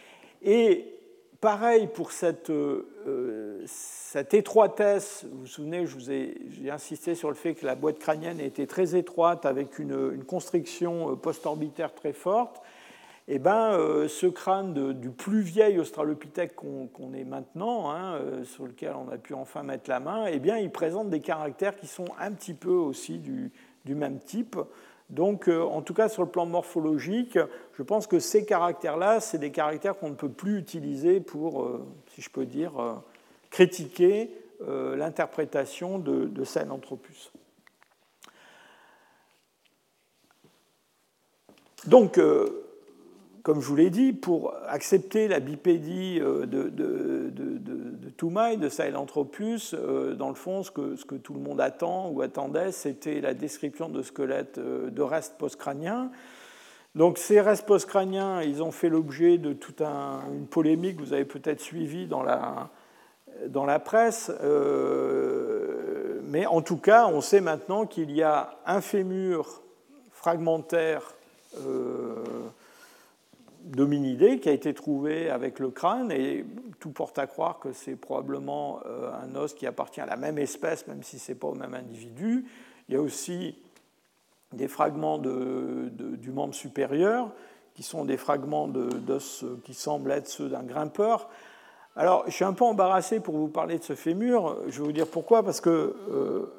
Et pareil pour cette, cette étroitesse, vous vous souvenez, j'ai insisté sur le fait que la boîte crânienne était très étroite avec une, une constriction post-orbitaire très forte eh ben, euh, ce crâne du plus vieil australopithèque qu'on ait maintenant, hein, euh, sur lequel on a pu enfin mettre la main, eh bien, il présente des caractères qui sont un petit peu aussi du, même type. Donc, euh, en tout cas, sur le plan morphologique, je pense que ces caractères-là, c'est des caractères qu'on ne peut plus utiliser pour, si je peux dire, critiquer l'interprétation de, de Sahelanthropus. Donc, comme je vous l'ai dit, pour accepter la bipédie euh, de, de, de, de Toumaï, de Sahelanthropus, euh, dans le fond, ce que, ce que, tout le monde attend ou attendait, c'était la description de squelettes euh, de restes postcrâniens. Donc ces restes postcrâniens, ils ont fait l'objet de toute une polémique que vous avez peut-être suivie dans la, dans la presse. mais en tout cas, on sait maintenant qu'il y a un fémur fragmentaire d'hominidés qui a été trouvé avec le crâne et tout porte à croire que c'est probablement euh, un os qui appartient à la même espèce, même si ce n'est pas au même individu. Il y a aussi des fragments de, du membre supérieur qui sont des fragments d'os qui semblent être ceux d'un grimpeur. Alors, je suis un peu embarrassé pour vous parler de ce fémur. Je vais vous dire pourquoi. Parce que euh,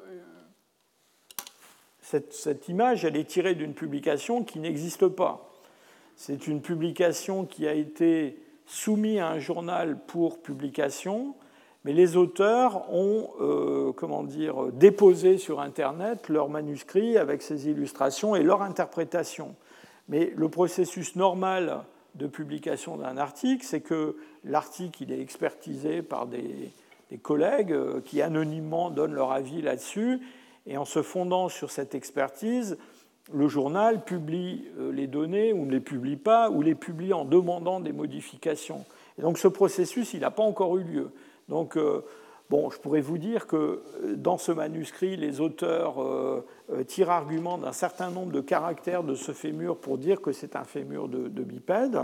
cette, cette image, elle est tirée d'une publication qui n'existe pas. C'est une publication qui a été soumise à un journal pour publication, mais les auteurs ont euh, comment dire, déposé sur Internet leur manuscrit avec ses illustrations et leur interprétation. Mais le processus normal de publication d'un article, c'est que l'article est expertisé par des, des, collègues euh, qui anonymement donnent leur avis là-dessus, et en se fondant sur cette expertise, le journal publie euh, les données ou ne les publie pas, ou les publie en demandant des modifications. Et donc ce processus, il n'a pas encore eu lieu. Donc, euh, bon, je pourrais vous dire que euh, dans ce manuscrit, les auteurs tirent argument d'un certain nombre de caractères de ce fémur pour dire que c'est un fémur de, bipède.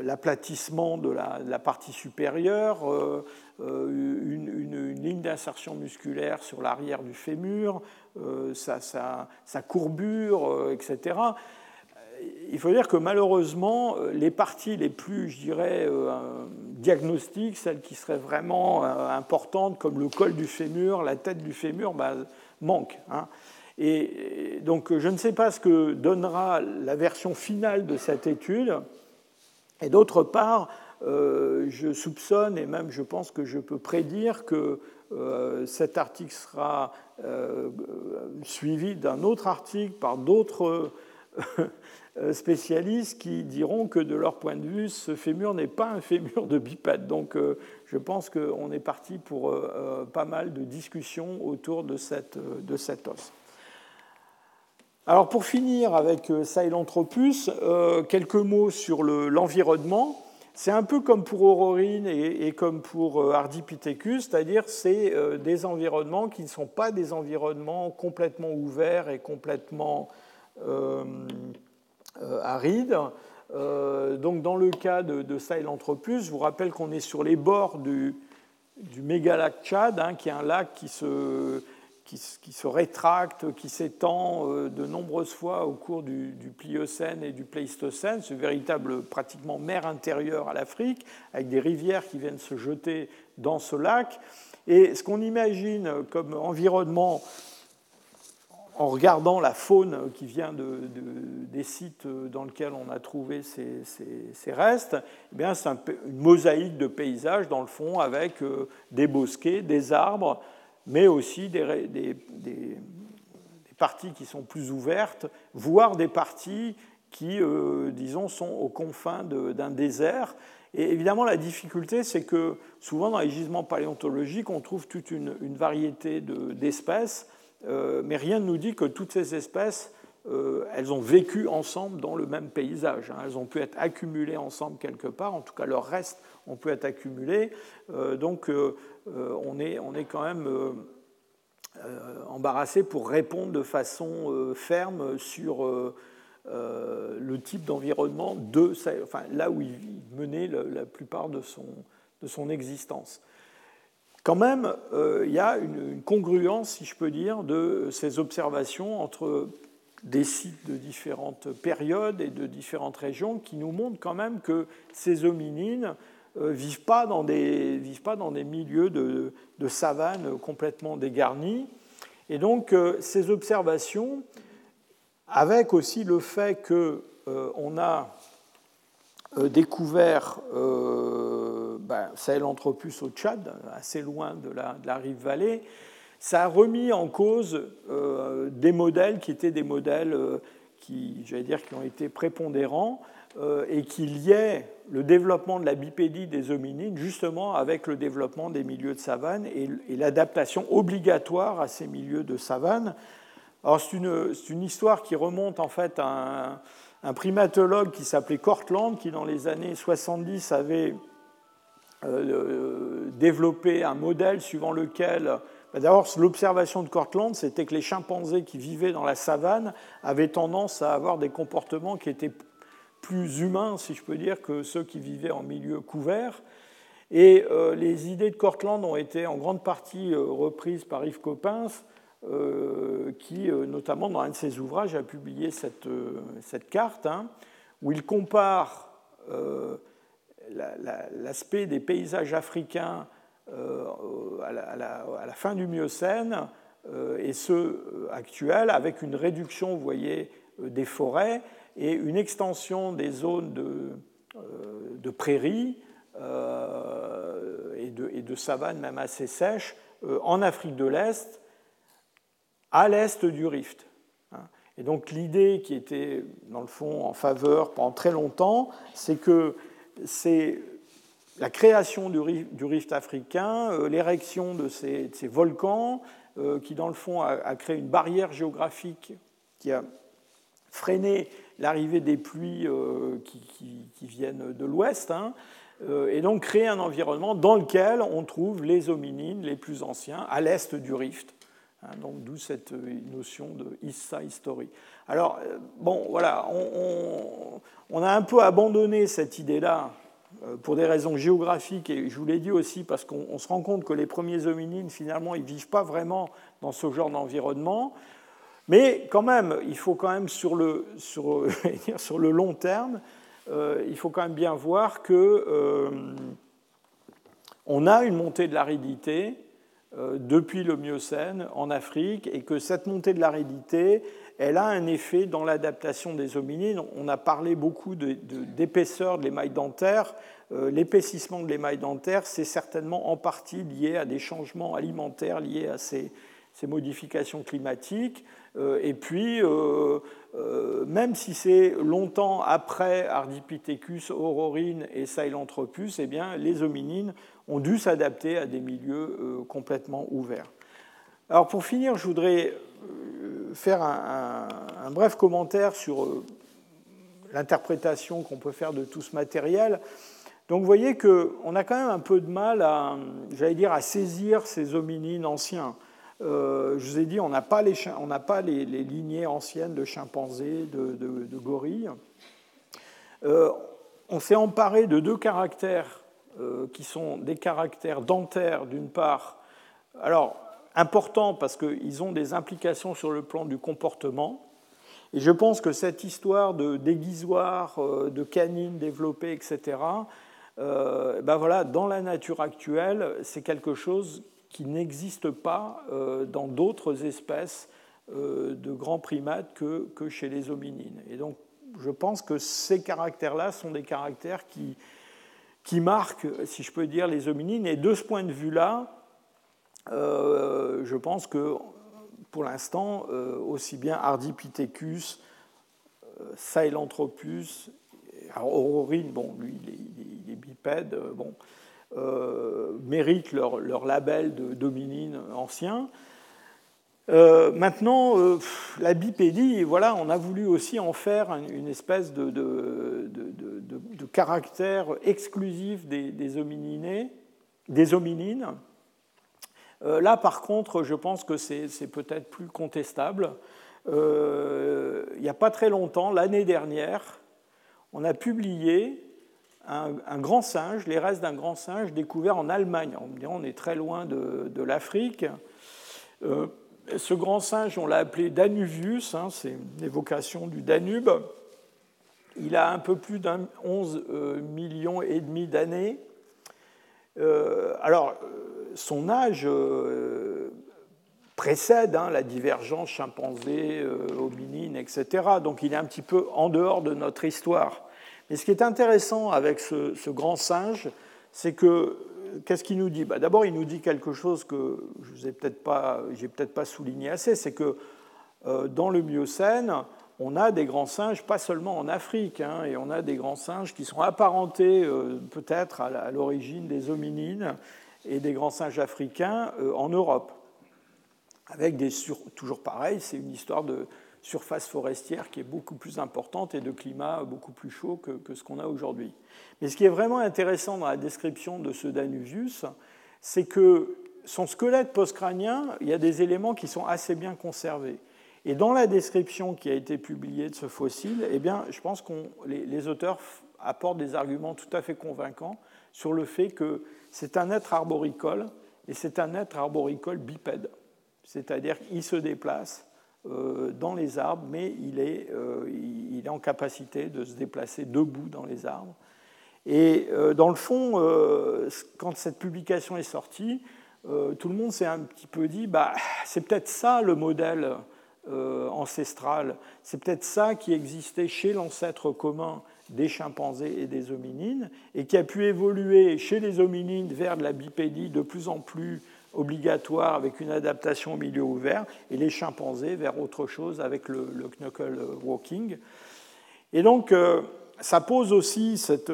L'aplatissement de la, partie supérieure, une, ligne d'insertion musculaire sur l'arrière du fémur, euh, sa, courbure, euh, etc. Il faut dire que malheureusement, euh, les parties les plus, je dirais, diagnostiques, celles qui seraient vraiment importantes, comme le col du fémur, la tête du fémur, bah, manquent. Hein. Et donc, je ne sais pas ce que donnera la version finale de cette étude. Et d'autre part, je soupçonne, et même je pense que je peux prédire que euh, cet article sera euh, suivi d'un autre article par d'autres euh, spécialistes qui diront que de leur point de vue, ce fémur n'est pas un fémur de bipède. Donc je pense qu'on est parti pour pas mal de discussions autour de, cette, de cet os. Alors pour finir avec Sahelanthropus, quelques mots sur l'environnement. c'est un peu comme pour Aurorine et, comme pour Ardipithecus, c'est-à-dire c'est des environnements qui ne sont pas des environnements complètement ouverts et complètement arides. donc dans le cas de, de Sahelanthropus, je vous rappelle qu'on est sur les bords du, du mégalac Tchad, hein, qui est un lac qui se, qui, se rétracte, qui s'étend euh, de nombreuses fois au cours du, Pliocène et du Pléistocène. Une véritable pratiquement mer intérieure à l'Afrique, avec des rivières qui viennent se jeter dans ce lac. Et ce qu'on imagine comme environnement en regardant la faune qui vient de, des sites dans lesquels on a trouvé ces, restes, eh c'est une mosaïque de paysages dans le fond avec euh, des bosquets, des arbres, mais aussi des, des, parties qui sont plus ouvertes, voire des parties qui, euh, disons, sont aux confins d'un désert. Et évidemment, la difficulté, c'est que souvent dans les gisements paléontologiques, on trouve toute une, variété d'espèces. Euh, mais rien ne nous dit que toutes ces espèces, euh, elles ont vécu ensemble dans le même paysage. Hein. Elles ont pu être accumulées ensemble quelque part, en tout cas leurs restes ont pu être accumulés. Euh, donc on est, on, est, quand même embarrassé pour répondre de façon ferme sur le type d'environnement de enfin, là où il menait la, plupart de son, de son existence quand même, euh, il y a une, congruence, si je peux dire, de ces observations entre des sites de différentes périodes et de différentes régions qui nous montrent quand même que ces hominines ne euh, vivent, pas dans des, vivent pas dans des milieux de, savane complètement dégarnis. Et donc, euh, ces observations, avec aussi le fait qu'on a découvert ben, Sahelanthropus au Tchad, assez loin de la, rive vallée, ça a remis en cause euh, des modèles qui étaient des modèles euh, qui, j'allais dire, qui ont été prépondérants euh, et qui liaient le développement de la bipédie des hominines justement avec le développement des milieux de savane et, l'adaptation obligatoire à ces milieux de savane. Alors c'est une, une, histoire qui remonte en fait à un, un primatologue qui s'appelait Cortland, qui dans les années 70 avait développer un modèle suivant lequel, d'abord l'observation de Cortland, c'était que les chimpanzés qui vivaient dans la savane avaient tendance à avoir des comportements qui étaient plus humains, si je peux dire, que ceux qui vivaient en milieu couvert. Et euh, les idées de Cortland ont été en grande partie euh, reprises par Yves Coppens, qui, notamment dans un de ses ouvrages, a publié cette, cette carte, hein, où il compare l'aspect des paysages africains euh, à la, fin du Miocène euh, et ceux actuels, avec une réduction, vous voyez, euh, des forêts et une extension des zones de, prairies et de, et savanes même assez sèches en Afrique de l'Est, à l'est du Rift. Hein. Et donc l'idée qui était, dans le fond, en faveur pendant très longtemps, c'est que c'est la création du rift, africain, euh, l'érection de ces, volcans, euh, qui dans le fond a, créé une barrière géographique qui a freiné l'arrivée des pluies euh, qui, viennent de l'ouest, hein, et donc créé un environnement dans lequel on trouve les hominines les plus anciens à l'est du rift. Hein, donc d'où cette notion de Issa History. Alors, bon, voilà, on a un peu abandonné cette idée-là pour des raisons géographiques, et je vous l'ai dit aussi parce qu'on se rend compte que les premiers hominines, finalement, ils ne vivent pas vraiment dans ce genre d'environnement. Mais quand même, il faut quand même, sur le, sur, sur le long terme, euh, il faut quand même bien voir que euh, on a une montée de l'aridité depuis le Miocène en Afrique et que cette montée de l'aridité, elle a un effet dans l'adaptation des hominines. On a parlé beaucoup d'épaisseur de, de l'émail dentaire. Euh, l'épaississement de l'émail dentaire, c'est certainement en partie lié à des changements alimentaires liés à ces, modifications climatiques. Euh, et puis, euh, même si c'est longtemps après Ardipithecus, Aurorine et Sahelanthropus, eh bien, les hominines ont dû s'adapter à des milieux complètement ouverts. Alors pour finir, je voudrais faire un, bref commentaire sur l'interprétation qu'on peut faire de tout ce matériel. Donc vous voyez qu'on a quand même un peu de mal à, j'allais dire, à saisir ces hominines anciens. Euh, je vous ai dit, on n'a pas, les, pas les, lignées anciennes de chimpanzés, de, gorilles. Euh, on s'est emparé de deux caractères euh, qui sont des caractères dentaires d'une part. Alors, importants parce qu'ils ont des implications sur le plan du comportement. Et je pense que cette histoire de déguisoire, de canines développées, etc., ben voilà, dans la nature actuelle, c'est quelque chose qui n'existe pas euh, dans d'autres espèces euh, de grands primates que, que, chez les hominines. Et donc, je pense que ces caractères-là sont des caractères qui, qui marquent, si je peux dire, les hominines. Et de ce point de vue-là, euh, je pense que pour l'instant, aussi bien Ardipithecus, Sahelanthropus, Aurorine, bon, lui, il est, bipède, bon, euh, méritent leur, label de dominine ancien. Euh, maintenant, euh, la bipédie, voilà, on a voulu aussi en faire une espèce de, caractère exclusif des, des, des hominines. Là, par contre, je pense que c'est peut-être plus contestable. il n'y a pas très longtemps, l'année dernière, on a publié un, grand singe, les restes d'un grand singe découvert en Allemagne. On est très loin de, l'Afrique. Euh, ce grand singe, on l'a appelé Danuvius, hein, c'est une évocation du Danube. Il a un peu plus d'un 11 euh, millions et demi d'années. Euh, alors, son âge précède hein, la divergence chimpanzé, hominine, etc. Donc, il est un petit peu en dehors de notre histoire. Mais ce qui est intéressant avec ce, grand singe, c'est que qu'est-ce qu'il nous dit? Bah, D'abord, il nous dit quelque chose que je n'ai peut-être pas, peut-être pas souligné assez, c'est que euh, dans le Miocène, on a des grands singes, pas seulement en Afrique, hein, et on a des grands singes qui sont apparentés euh, peut-être à l'origine des hominines et des grands singes africains euh, en Europe. Avec des toujours pareil, c'est une histoire de, surface forestière qui est beaucoup plus importante et de climat beaucoup plus chaud que, ce qu'on a aujourd'hui. Mais ce qui est vraiment intéressant dans la description de ce Danuvius, c'est que son squelette postcrânien, il y a des éléments qui sont assez bien conservés. Et dans la description qui a été publiée de ce fossile, eh bien, je pense que les auteurs apportent des arguments tout à fait convaincants sur le fait que c'est un être arboricole et c'est un être arboricole bipède. C'est-à-dire qu'il se déplace euh, dans les arbres, mais il est, euh, il est en capacité de se déplacer debout dans les arbres. Et euh, dans le fond, quand cette publication est sortie, tout le monde s'est un petit peu dit, bah, c'est peut-être ça le modèle ancestral, c'est peut-être ça qui existait chez l'ancêtre commun des chimpanzés et des hominines, et qui a pu évoluer chez les hominines vers de la bipédie de plus en plus obligatoire avec une adaptation au milieu ouvert, et les chimpanzés vers autre chose avec le, knuckle walking. Et donc, euh, ça pose aussi, cette,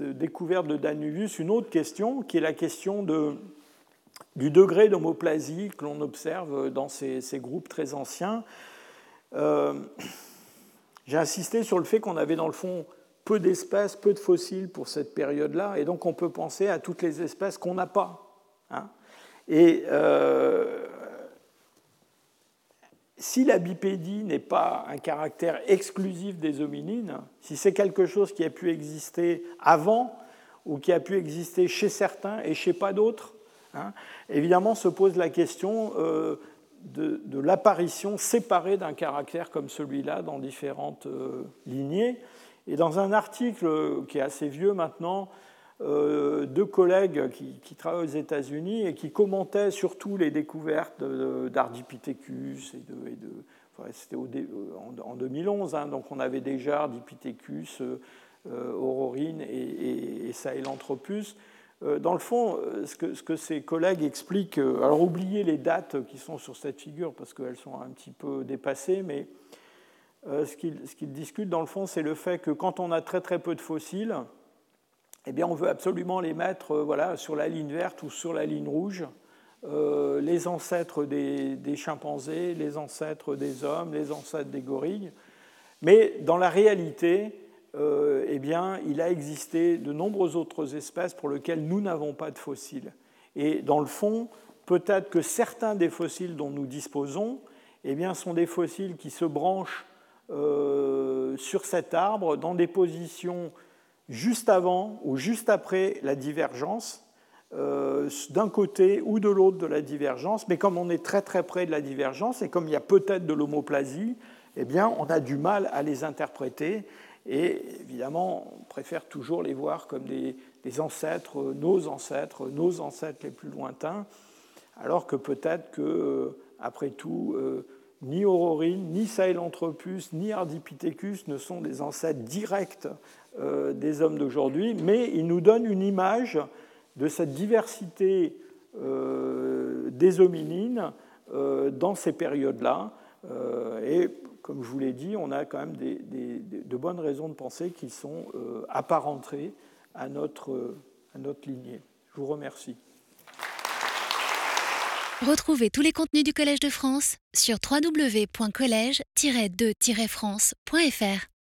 découverte de Danuvius, une autre question, qui est la question de, du degré d'homoplasie que l'on observe dans ces, groupes très anciens. Euh, j'ai insisté sur le fait qu'on avait dans le fond peu d'espèces, peu de fossiles pour cette période-là, et donc on peut penser à toutes les espèces qu'on n'a pas. Hein. Et euh, si la bipédie n'est pas un caractère exclusif des hominines, si c'est quelque chose qui a pu exister avant ou qui a pu exister chez certains et chez pas d'autres, hein, évidemment se pose la question euh, de, l'apparition séparée d'un caractère comme celui-là dans différentes euh, lignées. Et dans un article qui est assez vieux maintenant, euh, deux collègues qui, travaillent aux États-Unis et qui commentaient surtout les découvertes d'Ardipithecus et de, c'était en 2011, hein, donc on avait déjà Ardipithecus, euh, Aurorine et, et, Sahelanthropus. Euh, dans le fond, ce que, ce que, ces collègues expliquent, alors oubliez les dates qui sont sur cette figure parce qu'elles sont un petit peu dépassées, mais ce qu'ils discutent dans le fond, c'est le fait que quand on a très très peu de fossiles, eh bien, on veut absolument les mettre euh, voilà, sur la ligne verte ou sur la ligne rouge. Euh, les ancêtres des, chimpanzés, les ancêtres des hommes, les ancêtres des gorilles. Mais dans la réalité, eh bien, il a existé de nombreuses autres espèces pour lesquelles nous n'avons pas de fossiles. Et dans le fond, peut-être que certains des fossiles dont nous disposons eh bien, sont des fossiles qui se branchent euh, sur cet arbre dans des positions juste avant ou juste après la divergence, euh, d'un côté ou de l'autre de la divergence, mais comme on est très très près de la divergence et comme il y a peut-être de l'homoplasie, eh bien, on a du mal à les interpréter. Et évidemment, on préfère toujours les voir comme des, ancêtres, nos ancêtres, nos ancêtres les plus lointains, alors que peut-être que, euh, après tout, ni Aurorine, ni Sahelanthropus, ni Ardipithecus ne sont des ancêtres directs euh, des hommes d'aujourd'hui, mais ils nous donnent une image de cette diversité euh, des hominines euh, dans ces périodes-là. Comme je vous l'ai dit, on a quand même de bonnes raisons de penser qu'ils sont apparentés à notre, à notre lignée. Je vous remercie. Retrouvez tous les contenus du Collège de France sur www.colège-2-france.fr.